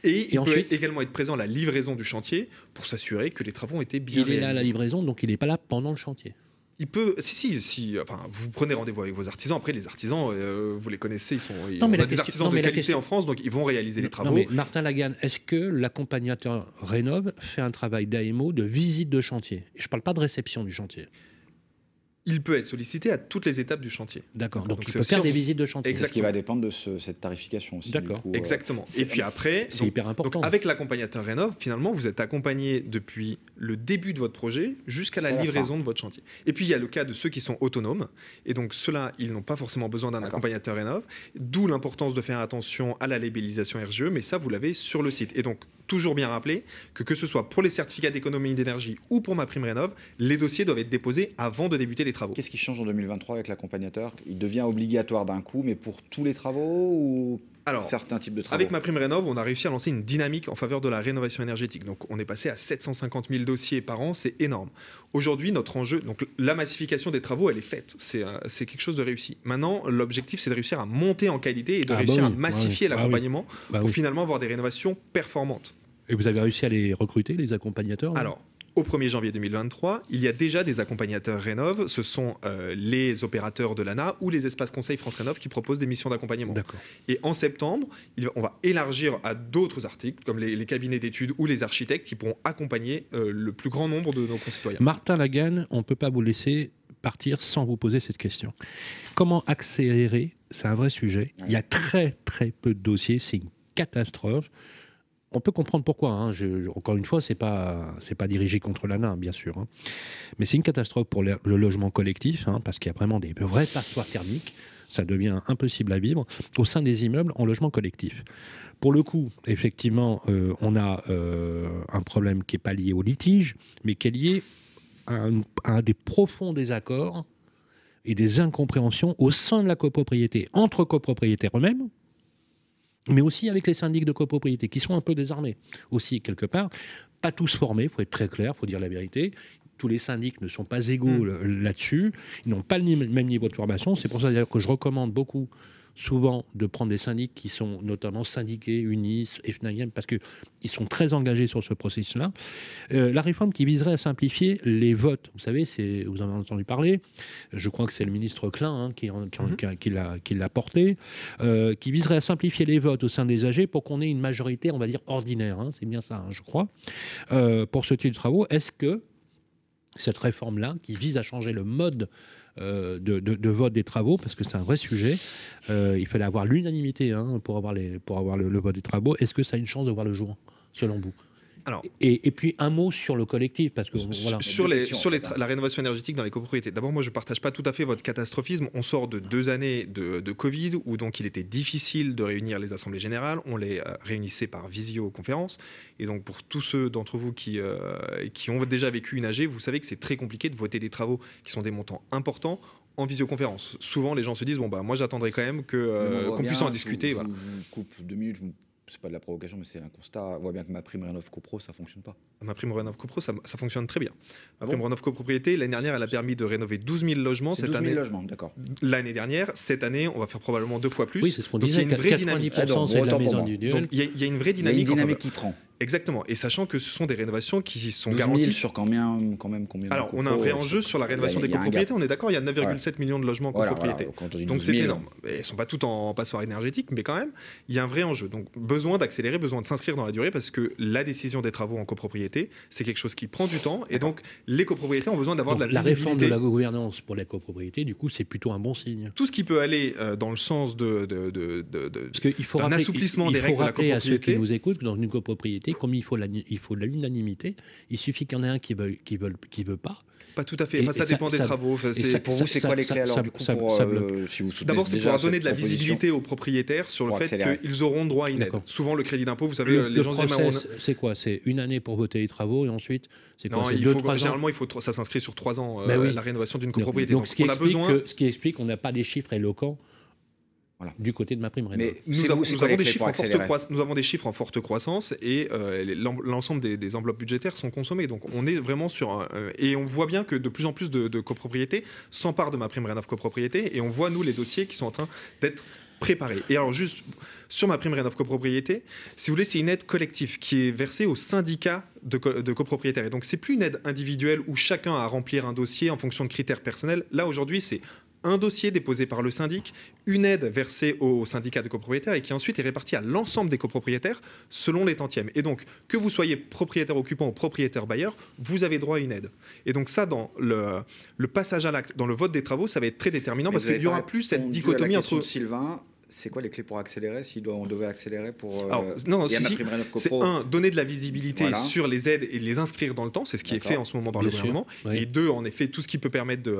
Et, il ensuite, peut également être présent à la livraison du chantier pour s'assurer que les travaux ont été bien Il est là à la livraison, donc il n'est pas là pendant le chantier. Il peut, si, si, si, enfin, vous prenez rendez-vous avec vos artisans. Après, les artisans, euh, vous les connaissez, ils sont, non, mais on a des artisans de qualité en France, donc ils vont réaliser les travaux. Non, mais Martin Lagan, est-ce que l'accompagnateur Rénov fait un travail d'AMO de visite de chantier? Et je ne parle pas de réception du chantier il peut être sollicité à toutes les étapes du chantier. D'accord. Donc, il peut faire des visites de chantier. C'est ce qui va dépendre de cette tarification aussi. D'accord. Euh, Exactement. Et puis après, c'est hyper important. avec l'accompagnateur Rénov, finalement, vous êtes accompagné depuis le début de votre projet jusqu'à la livraison de votre chantier. Et puis il y a le cas de ceux qui sont autonomes. Et donc ceux-là, ils n'ont pas forcément besoin d'un accompagnateur Rénov. D'où l'importance de faire attention à la labellisation RGE. Mais ça, vous l'avez sur le site. Et donc toujours bien rappeler que que ce soit pour les certificats d'économie d'énergie ou pour ma prime rénov, les dossiers doivent être déposés avant de débuter les travaux. Qu'est-ce qui change en 2023 avec l'accompagnateur? Il devient obligatoire d'un coup, mais pour tous les travaux ou alors, certains types de travaux? Avec ma prime rénov, on a réussi à lancer une dynamique en faveur de la rénovation énergétique. Donc, on est passé à 750 000 dossiers par an, c'est énorme. Aujourd'hui, notre enjeu, donc la massification des travaux, elle est faite. C'est euh, quelque chose de réussi. Maintenant, l'objectif, c'est de réussir à monter en qualité et de ah, réussir bah à massifier bah l'accompagnement bah pour finalement avoir des rénovations performantes. Et vous avez réussi à les recruter, les accompagnateurs Alors, au 1er janvier 2023, il y a déjà des accompagnateurs Rénov. Ce sont euh, les opérateurs de l'ANA ou les espaces conseils France Rénov qui proposent des missions d'accompagnement. Et en septembre, on va élargir à d'autres articles, comme les, cabinets d'études ou les architectes, qui pourront accompagner euh, le plus grand nombre de nos concitoyens. Martin Lagan, on ne peut pas vous laisser partir sans vous poser cette question. Comment accélérer? C'est un vrai sujet. Il y a très très peu de dossiers. C'est une catastrophe on peut comprendre pourquoi. Hein. encore une fois, c'est pas pas dirigé contre l'ANA, bien sûr, hein. mais c'est une catastrophe pour le, logement collectif, hein, parce qu'il y a vraiment des vrais passoires thermiques. Ça devient impossible à vivre au sein des immeubles en logement collectif. Pour le coup, effectivement, euh, on a euh, un problème qui n'est pas lié au litige, mais qui est lié à des profonds désaccords et des incompréhensions au sein de la copropriété, entre copropriétaires eux-mêmes, mais aussi avec les syndics de copropriété, qui sont un peu désarmés aussi, quelque part. Pas tous formés, il faut être très clair, il faut dire la vérité. Tous les syndics ne sont pas égaux mm. là-dessus, ils n'ont pas le même niveau de formation. C'est pour ça d'ailleurs que je recommande beaucoup souvent de prendre des syndics qui sont notamment syndiqués, UNIS, FNIM, parce qu'ils sont très engagés sur ce processus-là. Euh, la réforme qui viserait à simplifier les votes, vous savez, vous en avez entendu parler, je crois que c'est le ministre Klein hein, qui, qui l'a porté, euh, qui viserait à simplifier les votes au sein des AG pour qu'on ait une majorité, on va dire, ordinaire, hein, c'est bien ça, hein, je crois, euh, pour ce type de travaux. Est-ce que cette réforme-là, qui vise à changer le mode euh, de, vote des travaux, parce que c'est un vrai sujet. Euh, il fallait avoir l'unanimité hein, pour avoir, les, pour avoir le, vote des travaux. Est-ce que ça a une chance de voir le jour, selon vous? Et, puis un mot sur le collectif, parce que voilà. Sur, les, sur les la rénovation énergétique dans les copropriétés. D'abord, moi, je ne partage pas tout à fait votre catastrophisme. On sort de deux années de, de, Covid où donc il était difficile de réunir les assemblées générales. On les euh, réunissait par visioconférence. Et donc, pour tous ceux d'entre vous qui, euh, qui ont déjà vécu une AG, vous savez que c'est très compliqué de voter des travaux qui sont des montants importants en visioconférence. Souvent, les gens se disent bon bah moi j'attendrai quand même que euh, qu'on puisse en discuter. Je, coupe deux minutes, c'est pas de la provocation, mais c'est un constat. On voit bien que ma prime Rénov CoPro, ça fonctionne pas. Ma prime Rénov CoPro, ça, ça fonctionne très bien. Ma ah prime Rénov CoPropriété, l'année dernière, elle a permis de rénover 12 000 logements. Cette 12 000 année, logements, d'accord. L'année dernière, cette année, on va faire probablement deux fois plus. Oui, c'est ce qu'on disait. Il y a une vraie dynamique. La maison il y, a une vraie dynamique. Il y a une dynamique qui prend. Exactement. Et sachant que ce sont des rénovations qui sont 12 000 garanties. sur combien, quand même combien Alors, on a un vrai enjeu sur la rénovation des copropriétés. On est d'accord, il y a 9,7 millions de logements en copropriété. Donc c'est énorme. Elles ne sont pas toutes en passoire énergétique, mais quand même, il y a un vrai enjeu. Donc besoin d'accélérer, besoin de s'inscrire dans la durée parce que la décision des travaux en copropriété, c'est quelque chose qui prend du temps. Et donc les copropriétés ont besoin d'avoir de la, la réforme de la gouvernance pour les copropriétés, du coup, c'est plutôt un bon signe. Tout ce qui peut aller euh, dans le sens de, de, de, d'un assouplissement des règles de la copropriété. à ceux qui nous écoutent que dans une copropriété, comme il faut l'unanimité. Il suffit qu'il y en ait un qui veut, qui veut, qui veut pas. Pas tout à fait. ça, dépend des travaux. pour vous, c'est quoi les clés alors du coup pour, euh, si D'abord, c'est pour donner de la visibilité aux propriétaires sur le fait qu'ils auront droit à une aide. Souvent, le crédit d'impôt, vous savez, les gens disent c'est quoi? C'est une année pour voter les travaux et ensuite c'est quoi? Il faut, Généralement, il faut ça s'inscrit sur trois ans euh, la rénovation d'une copropriété. Donc, ce qui explique ce qui explique qu'on n'a pas des chiffres éloquents du côté de ma prime Mais nous, avons, des chiffres en forte nous avons des chiffres en forte croissance et euh, l'ensemble des, enveloppes budgétaires sont consommées. Donc on est vraiment sur un, et on voit bien que de plus en plus de, copropriétés s'emparent de ma prime rénov copropriété et on voit nous les dossiers qui sont en train d'être préparés. Et alors juste sur ma prime rénov copropriété, si vous voulez, c'est une aide collective qui est versée au syndicat de, de copropriétaires. Et donc c'est plus une aide individuelle où chacun a à remplir un dossier en fonction de critères personnels. Là aujourd'hui, c'est un dossier déposé par le syndic, une aide versée au syndicat de copropriétaires et qui ensuite est répartie à l'ensemble des copropriétaires selon les tantièmes. Et donc, que vous soyez propriétaire occupant ou propriétaire bailleur, vous avez droit à une aide. Et donc ça, dans le, passage à l'acte, dans le vote des travaux, ça va être très déterminant parce qu'il n'y aura plus cette dichotomie entre... Sylvain, c'est quoi les clés pour accélérer si on devait accélérer pour euh, Alors, non, c'est un donner de la visibilité sur les aides et les inscrire dans le temps, c'est ce qui est fait en ce moment par le gouvernement. Et deux, en effet, tout ce qui peut permettre de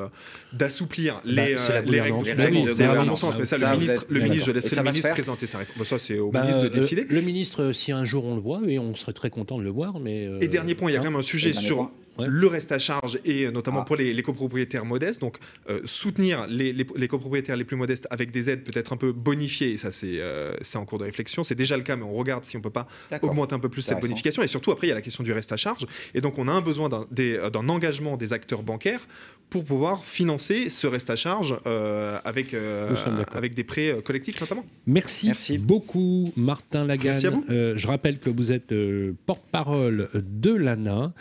d'assouplir bah, les, euh, les règles. C'est à mon sens, mais ça, le ministre, le ministre, je laisserai le ministre présenter sa réforme. ça, c'est au bah, ministre de euh, décider. Le ministre, si un jour on le voit, et on serait très content de le voir, mais. Et dernier point, il y a hein. quand même un sujet sur le reste à charge et euh, notamment ah. pour les, copropriétaires modestes. Donc, euh, soutenir les, copropriétaires les plus modestes avec des aides peut-être un peu bonifiées, et ça euh, c'est en cours de réflexion. C'est déjà le cas, mais on regarde si on peut pas augmenter un peu plus cette bonification. Et surtout, après, il y a la question du reste à charge. Et donc, on a un besoin d'un engagement des acteurs bancaires pour pouvoir financer ce reste à charge avec, avec des prêts collectifs notamment. Merci, Merci. beaucoup, Martin Lagarde. Merci à vous. je rappelle que vous êtes porte-parole de l'ANA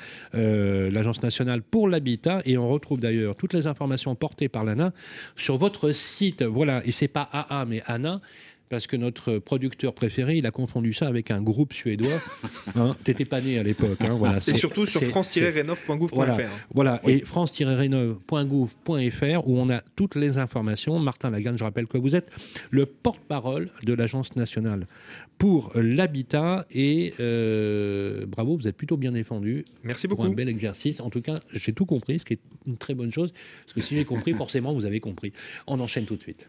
l'Agence nationale pour l'habitat, et on retrouve d'ailleurs toutes les informations portées par l'ANA sur votre site. Voilà, et c'est pas AA mais ANA parce que notre producteur préféré, il a confondu ça avec un groupe suédois. Hein, T'étais pas né à l'époque. Hein, voilà, et surtout sur france-renov.gouv.fr. Voilà, voilà. et france-renov.gouv.fr où on a toutes les informations. Martin Lagarde, je rappelle que vous êtes le porte-parole de l'Agence nationale pour l'habitat et euh, bravo, vous êtes plutôt bien défendu. Merci beaucoup. Pour un bel exercice. En tout cas, j'ai tout compris, ce qui est une très bonne chose. Parce que si j'ai compris, forcément, vous avez compris. On enchaîne tout de suite.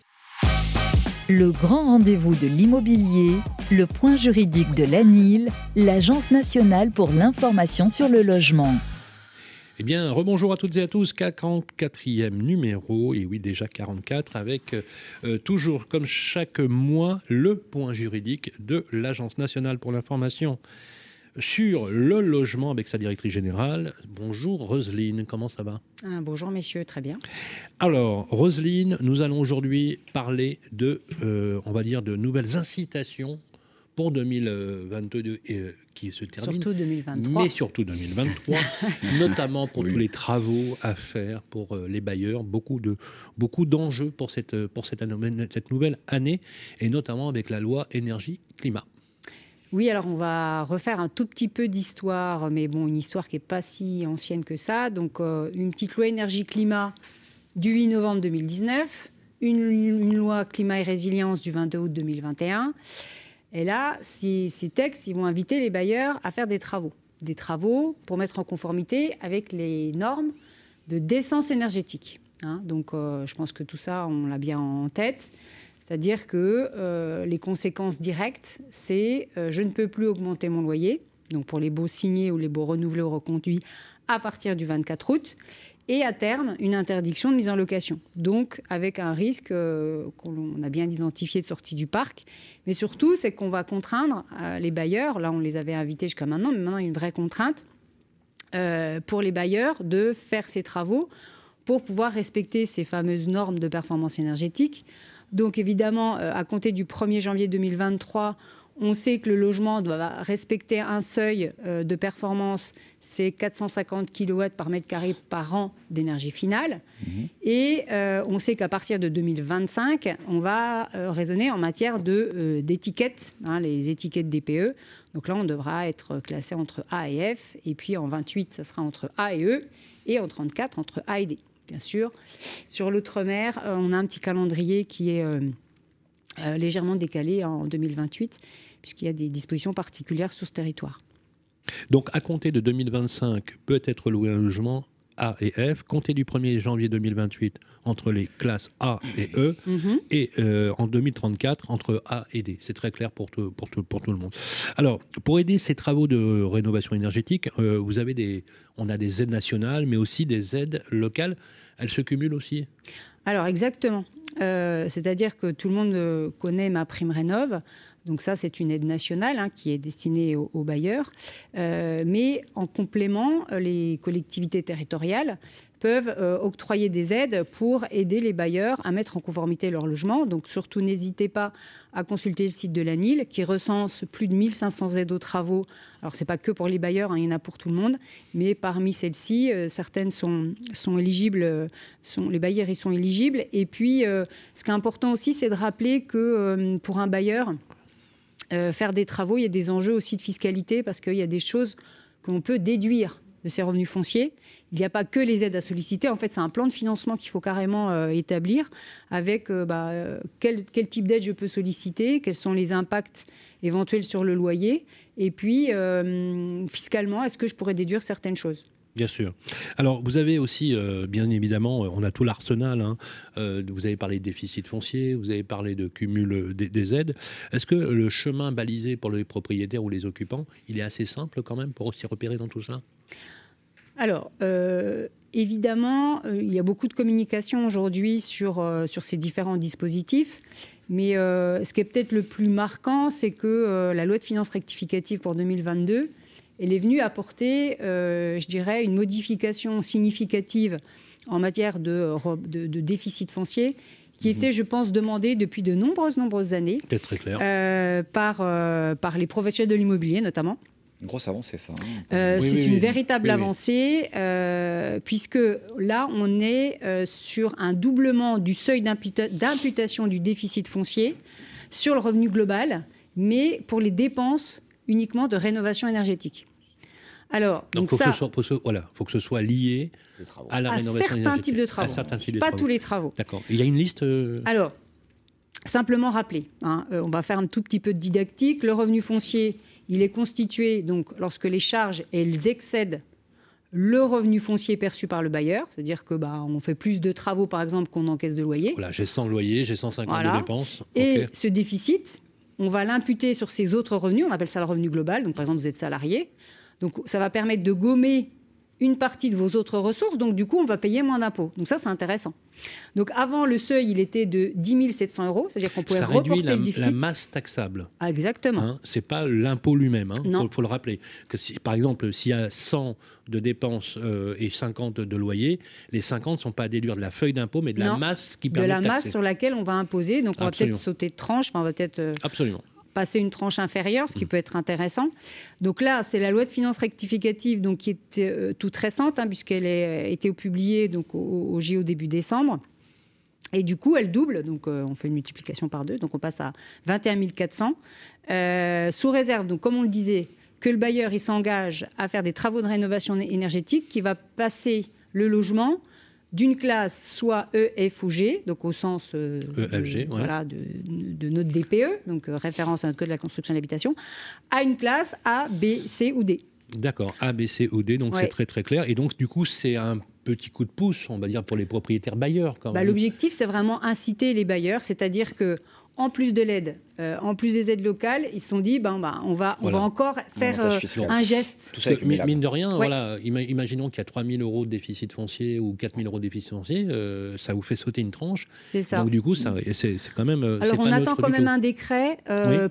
Le grand rendez-vous de l'immobilier, le point juridique de l'ANIL, l'Agence nationale pour l'information sur le logement. Eh bien, rebonjour à toutes et à tous, 44e numéro, et oui, déjà 44, avec euh, toujours comme chaque mois le point juridique de l'Agence nationale pour l'information sur le logement avec sa directrice générale. Bonjour Roselyne, comment ça va? Ah, Bonjour messieurs, très bien. Alors Roselyne, nous allons aujourd'hui parler de, euh, on va dire, de nouvelles incitations pour 2022 euh, qui se termine. Surtout 2023. Mais surtout 2023, notamment pour tous les travaux à faire pour euh, les bailleurs, beaucoup de beaucoup d'enjeux pour cette pour cette, cette nouvelle année et notamment avec la loi énergie climat. Oui, alors on va refaire un tout petit peu d'histoire, mais bon, une histoire qui n'est pas si ancienne que ça. Donc, euh, une petite loi énergie-climat du 8 novembre 2019, une, loi climat et résilience du 22 août 2021. Et là, ces, textes, ils vont inviter les bailleurs à faire des travaux. des travaux pour mettre en conformité avec les normes de décence énergétique. Hein. donc euh, je pense que tout ça, on l'a bien en tête. C'est-à-dire que euh, les conséquences directes, c'est euh, je ne peux plus augmenter mon loyer, donc pour les baux signés ou les baux renouvelés ou reconduits à partir du 24 août, et à terme une interdiction de mise en location. Donc avec un risque qu'on a bien identifié de sortie du parc, mais surtout c'est qu'on va contraindre les bailleurs, là on les avait invités jusqu'à maintenant, mais maintenant une vraie contrainte pour les bailleurs de faire ces travaux pour pouvoir respecter ces fameuses normes de performance énergétique. Donc évidemment, euh, à compter du 1er janvier 2023, on sait que le logement doit respecter un seuil euh, de performance, c'est 450 kW par mètre carré par an d'énergie finale. Mhm. Et euh, on sait qu'à partir de 2025, on va raisonner en matière d'étiquettes, hein, les étiquettes DPE. Donc là, on devra être classé entre A et F. Et puis en 28, ça sera entre A et E. Et en 34, entre A et D bien sûr. Sur l'outre-mer, euh, on a un petit calendrier qui est euh, euh, légèrement décalé en 2028, puisqu'il y a des dispositions particulières sur ce territoire. Donc, à compter de 2025, peut être loué un logement a et F, compté du 1er janvier 2028 entre les classes A et E, mhm. et euh, en 2034 entre A et D. C'est très clair pour tout, pour, tout, pour tout le monde. Alors, pour aider ces travaux de rénovation énergétique, euh, vous avez des, on a des aides nationales, mais aussi des aides locales. Elles se cumulent aussi? Alors, exactement. Euh, c'est-à-dire que tout le monde connaît ma prime rénov'. Donc ça, c'est une aide nationale hein, qui est destinée aux, bailleurs. Euh, mais en complément, euh, les collectivités territoriales peuvent euh, octroyer des aides pour aider les bailleurs à mettre en conformité leur logement. Donc surtout, n'hésitez pas à consulter le site de l'ANIL qui recense plus de 1500 aides aux travaux. Alors ce n'est pas que pour les bailleurs, hein, il y en a pour tout le monde, mais parmi celles-ci, certaines sont, sont éligibles, les bailleurs y sont éligibles. Et puis, ce qui est important aussi, c'est de rappeler que pour un bailleur, euh, faire des travaux, il y a des enjeux aussi de fiscalité parce qu'il y a des choses qu'on peut déduire de ces revenus fonciers. Il n'y a pas que les aides à solliciter. En fait, c'est un plan de financement qu'il faut carrément euh, établir avec euh, bah, quel, quel, type d'aide je peux solliciter, quels sont les impacts éventuels sur le loyer, et puis fiscalement, est-ce que je pourrais déduire certaines choses. Bien sûr. Alors, vous avez aussi, euh, bien évidemment, euh, on a tout l'arsenal. Hein. Euh, vous avez parlé de déficit foncier, vous avez parlé de cumul des, aides. Est-ce que le chemin balisé pour les propriétaires ou les occupants, il est assez simple quand même pour s'y repérer dans tout ça Alors, évidemment, il y a beaucoup de communication aujourd'hui sur, sur ces différents dispositifs. Mais ce qui est peut-être le plus marquant, c'est que la loi de finances rectificative pour 2022 elle est venue apporter, euh, je dirais, une modification significative en matière de, de, déficit foncier qui mhm. était, je pense, demandée depuis de nombreuses, nombreuses années. très clair. Euh, par, euh, par les professionnels de l'immobilier, notamment. Une grosse avancée, ça. Hein. c'est une véritable avancée, puisque là, on est sur un doublement du seuil d'imputation du déficit foncier sur le revenu global, mais pour les dépenses uniquement de rénovation énergétique. Alors, donc, faut ça, que ce soit, voilà, faut que ce soit lié à la rénovation certains Types de travaux. À certains types de Pas tous les travaux. D'accord. Il y a une liste. Euh, Alors, simplement rappeler. Hein, euh, on va faire un tout petit peu de didactique. Le revenu foncier, il est constitué donc lorsque les charges elles excèdent le revenu foncier perçu par le bailleur, c'est-à-dire que bah, on fait plus de travaux par exemple qu'on encaisse de loyer. Voilà, j'ai 100 loyers, j'ai 150 de dépenses. Et ce déficit, on va l'imputer sur ses autres revenus, on appelle ça le revenu global. Donc par exemple, vous êtes salarié, donc ça va permettre de gommer une partie de vos autres ressources, donc du coup, on va payer moins d'impôts. Donc ça, c'est intéressant. Donc avant, le seuil, il était de 10 700 euros, c'est-à-dire qu'on pouvait ça reporter la, le déficit. la masse taxable. Ah, exactement. Hein, c'est pas l'impôt lui-même. Il hein, faut, le rappeler. Que si, par exemple, s'il y a 100 de dépenses euh, et 50 de loyer, les 50 ne sont pas à déduire de la feuille d'impôt, mais de la masse qui permet de la masse sur laquelle on va imposer. Donc on va peut-être sauter de tranche, on va peut-être. Euh, Absolument passer une tranche inférieure, ce qui mm. peut être intéressant. Donc là, c'est la loi de finances rectificative donc, qui est euh, toute récente, hein, puisqu'elle a été publiée donc, au, au JO début décembre. Et du coup, elle double, donc euh, on fait une multiplication par deux, donc on passe à 21 400, euh, sous réserve, donc comme on le disait, que le bailleur il s'engage à faire des travaux de rénovation énergétique, qui va passer le logement d'une classe soit E, F ou G, donc au sens euh, e, de, voilà, de, notre DPE, donc euh, référence à notre code de la construction et de l'habitation, à une classe A, B, C ou D. D'accord, A, B, C ou D, donc c'est très très clair. Et donc du coup, c'est un petit coup de pouce, on va dire, pour les propriétaires bailleurs. Bah, l'objectif, c'est vraiment inciter les bailleurs, c'est-à-dire que en plus de l'aide, euh, en plus des aides locales, ils se sont dit, ben, ben on, va, on va encore faire euh, un geste. Tout ça mine de rien, voilà, imaginons qu'il y a 3 000 euros de déficit foncier ou 4 000 euros de déficit foncier, euh, ça vous fait sauter une tranche. C'est ça. Donc du coup, c'est quand même. Alors on attend quand même un décret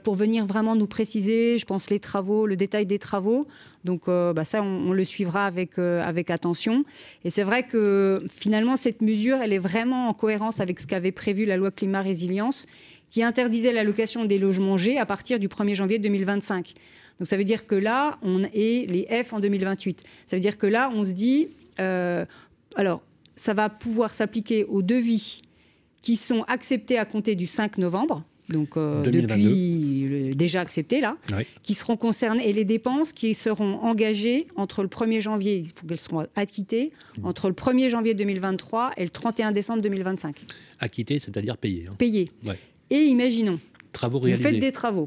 pour venir vraiment nous préciser, je pense, les travaux, le détail des travaux. Donc bah, ça, on, le suivra avec, avec attention. Et c'est vrai que finalement, cette mesure, elle est vraiment en cohérence avec ce qu'avait prévu la loi climat résilience qui interdisait la location des logements G à partir du 1er janvier 2025. Donc ça veut dire que là, on est les F en 2028. Ça veut dire que là, on se dit, euh, alors, ça va pouvoir s'appliquer aux devis qui sont acceptés à compter du 5 novembre, donc euh, depuis déjà acceptés là, qui seront concernés, et les dépenses qui seront engagées entre le 1er janvier, il faut qu'elles soient acquittées, entre le 1er janvier 2023 et le 31 décembre 2025. Acquittées, c'est-à-dire payées. Hein. Payées. Et imaginons, travaux vous faites des travaux.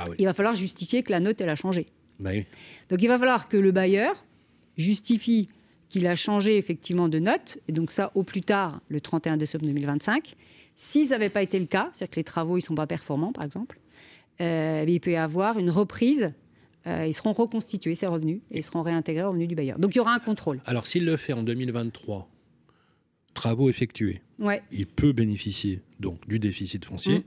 Ah il va falloir justifier que la note, elle a changé. Bah donc il va falloir que le bailleur justifie qu'il a changé effectivement de note, et donc ça au plus tard le 31 décembre 2025. Si ça n'avait pas été le cas, c'est-à-dire que les travaux ne sont pas performants par exemple, euh, il peut y avoir une reprise euh, ils seront reconstitués, ces revenus, et ils seront réintégrés aux revenus du bailleur. Donc il y aura un contrôle. Alors s'il le fait en 2023, travaux effectués, il peut bénéficier donc du déficit foncier. Mm.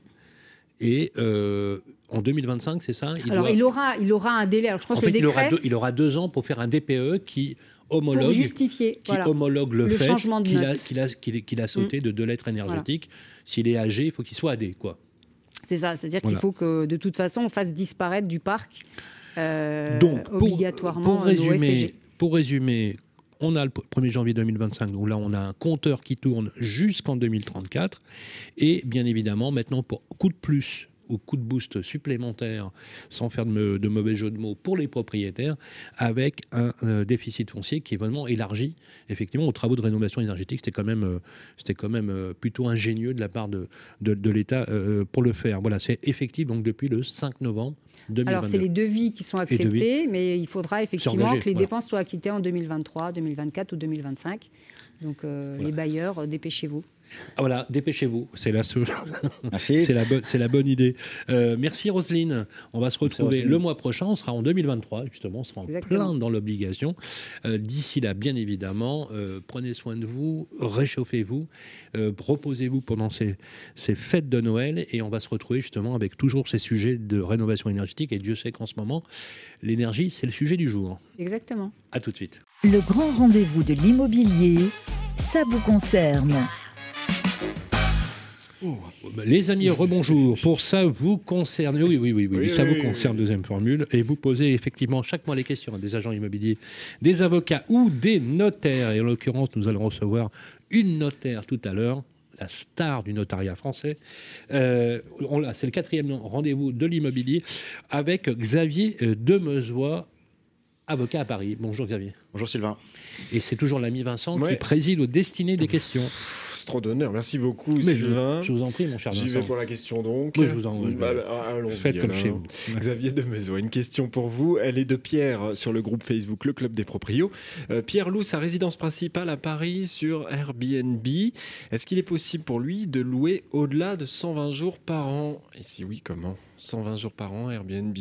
Et euh, en 2025, c'est ça? Il Alors, il, aura, il aura un délai. Alors, je pense que le il, aura deux, il aura deux ans pour faire un DPE qui homologue, pour justifier, qui homologue le, fait qu'il a, qu'il a, sauté mm. de deux lettres énergétiques. S'il est âgé, il faut qu'il soit AD. Quoi. C'est ça, c'est-à-dire qu'il faut que de toute façon, on fasse disparaître du parc euh, Donc, obligatoirement pour résumer, pour résumer, on a le 1er janvier 2025, donc là on a un compteur qui tourne jusqu'en 2034. Et bien évidemment, maintenant, pour coup de plus ou coup de boost supplémentaire, sans faire de, mauvais jeu de mots, pour les propriétaires, avec un euh, déficit foncier qui est vraiment élargi, effectivement, aux travaux de rénovation énergétique. C'était quand même, euh, c'était quand même euh, plutôt ingénieux de la part de, de, l'État pour le faire. Voilà, c'est effectif donc depuis le 5 novembre alors, c'est les devis qui sont acceptés, mais il faudra effectivement que les dépenses soient acquittées en 2023, 2024 ou 2025. Donc, euh, les bailleurs, dépêchez-vous. Ah, voilà, dépêchez-vous. C'est la, c'est la, bonne, c'est la bonne idée. Euh, merci Roselyne. On va se retrouver le mois prochain. On sera en 2023, justement. On sera en plein dans l'obligation. Euh, d'ici là, bien évidemment, euh, prenez soin de vous, réchauffez-vous, reposez-vous pendant ces, ces fêtes de Noël et on va se retrouver justement avec toujours ces sujets de rénovation énergétique. Et Dieu sait qu'en ce moment, l'énergie, c'est le sujet du jour. Exactement. À tout de suite. Le grand rendez-vous de l'immobilier, ça vous concerne. Les amis, rebonjour. Pour ça vous concerne, oui, oui, oui, oui, ça vous concerne, deuxième formule, et vous posez effectivement chaque mois les questions à des agents immobiliers, des avocats ou des notaires. Et en l'occurrence, nous allons recevoir une notaire tout à l'heure, la star du notariat français. Euh, c'est le quatrième rendez-vous de l'immobilier avec Xavier euh, Demezois, avocat à Paris. Bonjour Xavier. Bonjour Sylvain. Et c'est toujours l'ami Vincent qui préside aux destinées des questions trop d'honneur. Merci beaucoup, Sylvain. Je, vous en prie, mon cher J'y vais pour la question donc. je vous en bah, Allons-y. comme chez vous. Xavier de Mezo, une question pour vous. Elle est de Pierre sur le groupe Facebook Le Club des Proprios. Euh, Pierre loue sa résidence principale à Paris sur Airbnb. Est-ce qu'il est possible pour lui de louer au-delà de 120 jours par an? Et si oui, comment? 120 jours par an, Airbnb?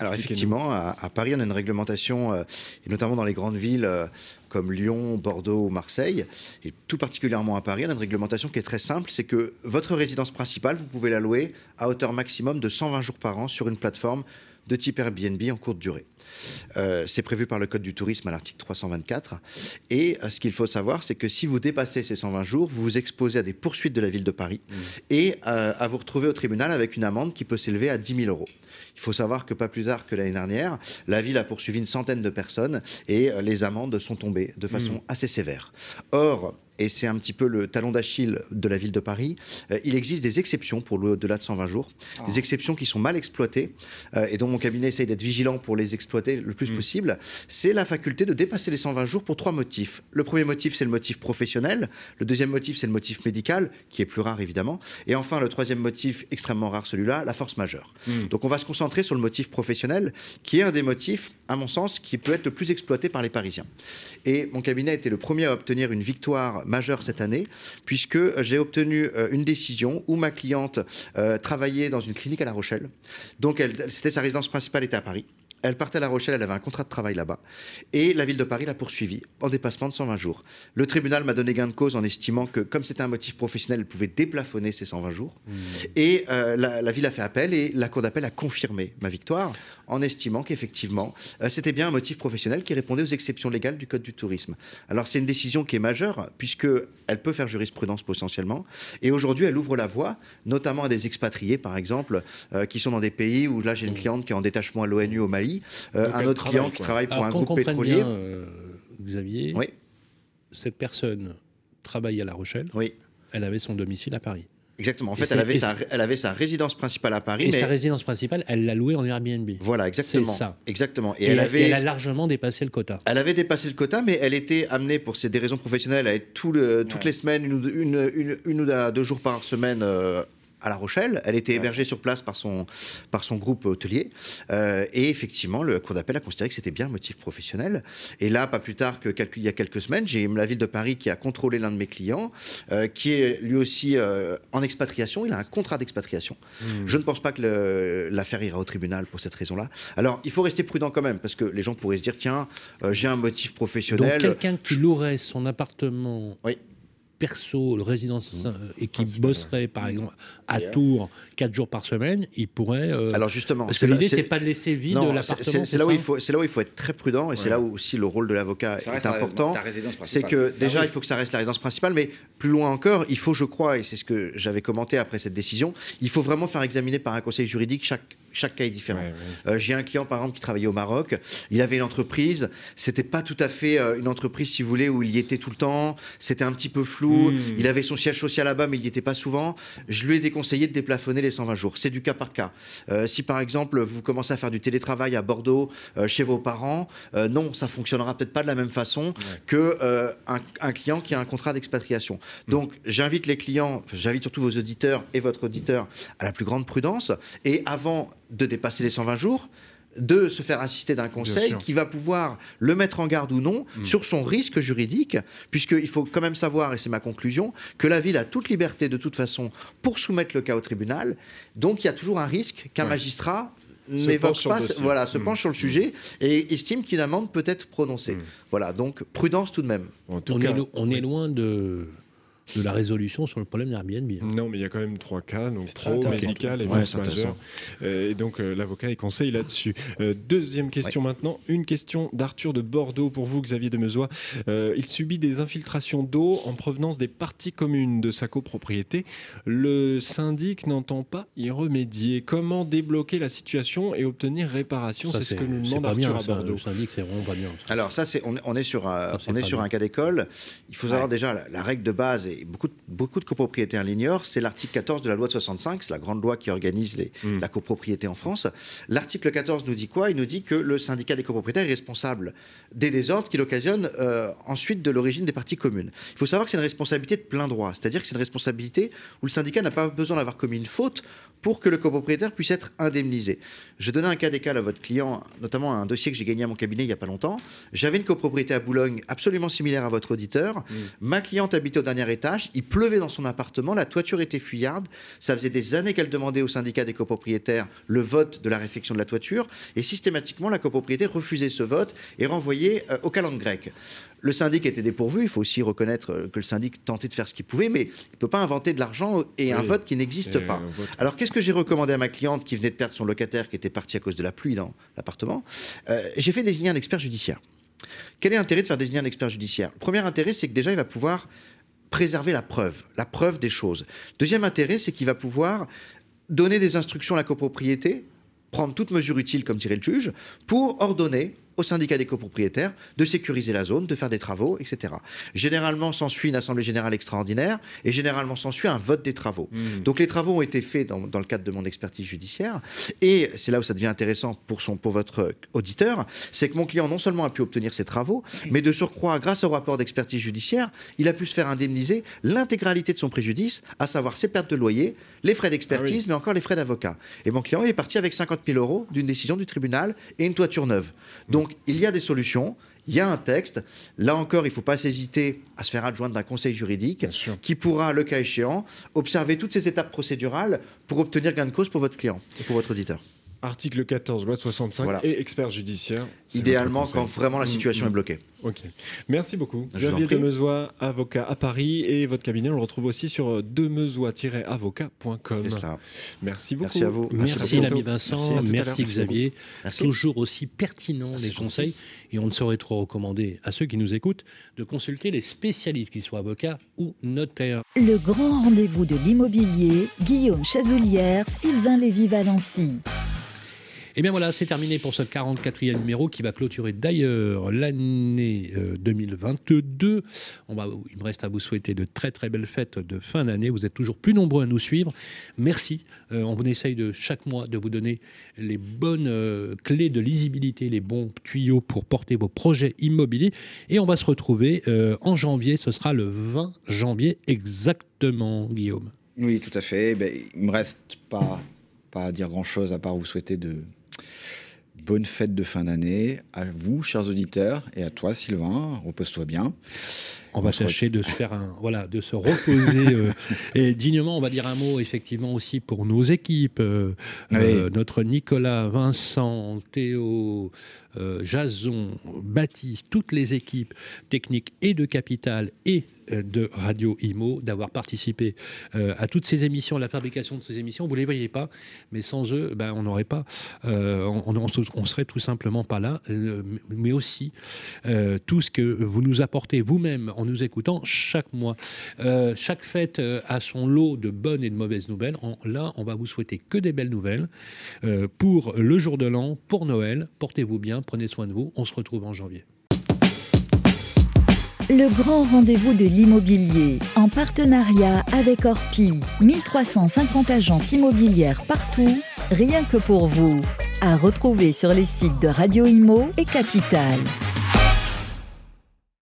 Alors effectivement, à, Paris, on a une réglementation, euh, et notamment dans les grandes villes euh, comme Lyon, Bordeaux, Marseille, et tout particulièrement à Paris, on a une réglementation qui est très simple, c'est que votre résidence principale, vous pouvez la louer à hauteur maximum de 120 jours par an sur une plateforme de type Airbnb en courte durée. Euh, c'est prévu par le Code du tourisme à l'article 324. Et ce qu'il faut savoir, c'est que si vous dépassez ces 120 jours, vous vous exposez à des poursuites de la ville de Paris mmh. et à vous retrouver au tribunal avec une amende qui peut s'élever à 10 000 euros. Il faut savoir que pas plus tard que l'année dernière, la ville a poursuivi une centaine de personnes et euh, les amendes sont tombées de façon hmm. assez sévère. Or, et c'est un petit peu le talon d'Achille de la ville de Paris, euh, il existe des exceptions pour au-delà de 120 jours, ah. des exceptions qui sont mal exploitées euh, et dont mon cabinet essaye d'être vigilant pour les exploiter le plus mm. possible. C'est la faculté de dépasser les 120 jours pour trois motifs. Le premier motif, c'est le motif professionnel. Le deuxième motif, c'est le motif médical, qui est plus rare évidemment. Et enfin, le troisième motif, extrêmement rare celui-là, la force majeure. Mm. Donc on va se concentrer sur le motif professionnel, qui est un des motifs, à mon sens, qui peut être le plus exploité par les Parisiens. Et mon cabinet a été le premier à obtenir une victoire majeure cette année, puisque j'ai obtenu euh, une décision où ma cliente euh, travaillait dans une clinique à La Rochelle. Donc, c'était sa résidence principale était à Paris. Elle partait à La Rochelle, elle avait un contrat de travail là-bas. Et la ville de Paris l'a poursuivie en dépassement de 120 jours. Le tribunal m'a donné gain de cause en estimant que, comme c'était un motif professionnel, elle pouvait déplafonner ces 120 jours. Mmh. Et euh, la, ville a fait appel et la cour d'appel a confirmé ma victoire en estimant qu'effectivement, euh, c'était bien un motif professionnel qui répondait aux exceptions légales du Code du tourisme. Alors c'est une décision qui est majeure puisqu'elle peut faire jurisprudence potentiellement. Et aujourd'hui, elle ouvre la voie, notamment à des expatriés, par exemple, euh, qui sont dans des pays où là j'ai une mmh. cliente qui est en détachement à l'ONU au Mali euh, un autre client qui travaille pour un groupe pétrolier. Bien, euh, Xavier, oui. cette personne travaille à La Rochelle. Oui. Elle avait son domicile à Paris. Exactement. En fait, elle avait, sa, elle avait, sa, résidence principale à Paris. Et sa résidence principale, elle l'a louée en Airbnb. Voilà, exactement. C'est ça. Exactement. Et, elle, avait, elle a largement dépassé le quota. Elle avait dépassé le quota, mais elle était amenée, pour des raisons professionnelles, à être tout le, toutes les semaines, une, une, une, ou deux jours par semaine euh, à La Rochelle. Elle était hébergée sur place par son, par son groupe hôtelier. Euh, et effectivement, le cour d'appel a considéré que c'était bien un motif professionnel. Et là, pas plus tard que quelques, il y a quelques semaines, j'ai la ville de Paris qui a contrôlé l'un de mes clients, euh, qui est lui aussi euh, en expatriation. Il a un contrat d'expatriation. Hmm. Je ne pense pas que l'affaire ira au tribunal pour cette raison-là. Alors, il faut rester prudent quand même, parce que les gens pourraient se dire tiens, j'ai un motif professionnel. Donc, quelqu'un qui louerait son appartement. Oui perso, le résidence mmh. euh, et qui bosserait par exemple à Tours quatre jours par semaine, il pourrait. Euh, Alors justement, parce que l'idée c'est pas de laisser vide l'appartement. C'est là où il faut, c'est là où il faut être très prudent et c'est là où aussi le rôle de l'avocat est important. C'est que déjà ah il faut que ça reste la résidence principale, mais plus loin encore, il faut, je crois, et c'est ce que j'avais commenté après cette décision, il faut vraiment faire examiner par un conseil juridique chaque chaque cas est différent. Euh, j'ai un client, par exemple, qui travaillait au Maroc. Il avait une entreprise. C'était pas tout à fait euh, une entreprise, si vous voulez, où il y était tout le temps. C'était un petit peu flou. Hmm. Il avait son siège social là-bas, mais il n'y était pas souvent. Je lui ai déconseillé de déplafonner les 120 jours. C'est du cas par cas. Euh, si, par exemple, vous commencez à faire du télétravail à Bordeaux chez vos parents, non, ça fonctionnera peut-être pas de la même façon que un, client qui a un contrat d'expatriation. Hmm. Donc, j'invite les clients, j'invite surtout vos auditeurs et votre auditeur à la plus grande prudence. Et avant de dépasser les 120 jours, de se faire assister d'un conseil qui va pouvoir le mettre en garde ou non mm. sur son risque juridique, puisqu'il faut quand même savoir, et c'est ma conclusion, que la ville a toute liberté de toute façon pour soumettre le cas au tribunal. Donc il y a toujours un risque qu'un magistrat n'évoque pas, voilà, se mm. penche sur le sujet et estime qu'une amende peut être prononcée. Voilà, donc prudence tout de même. on, on est loin de de la résolution sur le problème d'Airbnb. Hein. Non, mais il y a quand même trois cas, donc pro, médical et force majeure. Euh, et donc euh, l'avocat est conseille là-dessus. Euh, deuxième question maintenant, une question d'Arthur de Bordeaux pour vous, Xavier de Meuzois. il subit des infiltrations d'eau en provenance des parties communes de sa copropriété. Le syndic n'entend pas y remédier. Comment débloquer la situation et obtenir réparation C'est ce que nous demande Arthur à Bordeaux. Le syndic, c'est vraiment pas bien. Alors ça, c'est on, est sur un, on est sur un cas d'école. Il faut savoir déjà la, la règle de base beaucoup, beaucoup de copropriétaires l'ignorent, c'est l'article 14 de la loi de 65, c'est la grande loi qui organise les, hmm. la copropriété en France. L'article 14 nous dit quoi? Il nous dit que le syndicat des copropriétaires est responsable des désordres qu'il occasionne euh, ensuite de l'origine des parties communes. Il faut savoir que c'est une responsabilité de plein droit, c'est-à-dire que c'est une responsabilité où le syndicat n'a pas besoin d'avoir commis une faute pour que le copropriétaire puisse être indemnisé. Je donnais un cas d'école à votre client, notamment un dossier que j'ai gagné à mon cabinet il n'y a pas longtemps. J'avais une copropriété à Boulogne absolument similaire à votre auditeur. Hmm. Ma cliente habitait au dernier étage il pleuvait dans son appartement, la toiture était fuyarde. Ça faisait des années qu'elle demandait au syndicat des copropriétaires le vote de la réfection de la toiture, et systématiquement la copropriété refusait ce vote et renvoyait euh, au calendrier grec. Le syndic était dépourvu, il faut aussi reconnaître euh, que le syndic tentait de faire ce qu'il pouvait, mais il ne peut pas inventer de l'argent et un vote qui n'existe pas. Alors qu'est-ce que j'ai recommandé à ma cliente qui venait de perdre son locataire, qui était parti à cause de la pluie dans l'appartement? Euh, J'ai fait désigner un expert judiciaire. Quel est l'intérêt de faire désigner un expert judiciaire? Le premier intérêt, c'est que déjà, il va pouvoir préserver la preuve, la preuve des choses. Deuxième intérêt, c'est qu'il va pouvoir donner des instructions à la copropriété, prendre toute mesure utile, comme dirait le juge, pour ordonner au syndicat des copropriétaires de sécuriser la zone, de faire des travaux, etc. Généralement, s'ensuit une assemblée générale extraordinaire et généralement s'ensuit un vote des travaux. Hmm. Donc les travaux ont été faits dans, le cadre de mon expertise judiciaire et c'est là où ça devient intéressant pour, son, pour votre auditeur, c'est que mon client non seulement a pu obtenir ses travaux, mais de surcroît, grâce au rapport d'expertise judiciaire, il a pu se faire indemniser l'intégralité de son préjudice, à savoir ses pertes de loyer, les frais d'expertise, ah mais encore les frais d'avocat. Et mon client, il est parti avec 50 000 euros d'une décision du tribunal et une toiture neuve. Donc, il y a des solutions. Il y a un texte. Là encore, il ne faut pas hésiter à se faire adjoindre d'un conseil juridique qui pourra, le cas échéant, observer toutes ces étapes procédurales pour obtenir gain de cause pour votre client et pour votre auditeur. Article 14, loi de 65 et expert judiciaire. Idéalement, quand vraiment la situation est bloquée. Ok. Merci beaucoup. Xavier Demezois, avocat à Paris. Et votre cabinet, on le retrouve aussi sur demezois-avocat.com. Merci beaucoup. Merci à vous. Merci, l'ami Vincent. Merci, Xavier. Toujours aussi pertinent les conseils. Et on ne saurait trop recommander à ceux qui nous écoutent de consulter les spécialistes, qu'ils soient avocats ou notaires. Le grand rendez-vous de l'immobilier, Guillaume Chazoulière, Sylvain Lévy-Valency. Et eh bien voilà, c'est terminé pour ce 44e numéro qui va clôturer d'ailleurs l'année 2022. Euh, On va, il me reste à vous souhaiter de très très belles fêtes de fin d'année. Vous êtes toujours plus nombreux à nous suivre. Merci. Euh, on essaye de chaque mois de vous donner les bonnes euh, clés de lisibilité, les bons tuyaux pour porter vos projets immobiliers. Et on va se retrouver en janvier. Ce sera le 20 janvier exactement, Guillaume. Oui, tout à fait. Ben, il me reste pas pas à dire grand chose à part vous souhaiter de Bonne fête de fin d'année à vous, chers auditeurs, et à toi, Sylvain. Repose-toi bien. On va tâcher de se faire un, voilà, de se reposer euh, et dignement. On va dire un mot effectivement aussi pour nos équipes, euh, euh, notre Nicolas, Vincent, Théo, Jason, Baptiste, toutes les équipes techniques et de Capital et de Radio Imo, d'avoir participé euh, à toutes ces émissions, à la fabrication de ces émissions. Vous ne les voyez pas, mais sans eux, ben, on n'aurait pas, euh, on, on, serait tout simplement pas là. mais aussi tout ce que vous nous apportez vous-même en nous écoutant chaque mois. chaque fête a son lot de bonnes et de mauvaises nouvelles. là, on va vous souhaiter que des belles nouvelles pour le jour de l'an, pour Noël. Portez-vous bien, prenez soin de vous. On se retrouve en janvier. Le grand rendez-vous de l'immobilier, en partenariat avec Orpi. 1350 agences immobilières partout, rien que pour vous. À retrouver sur les sites de Radio Imo et Capital.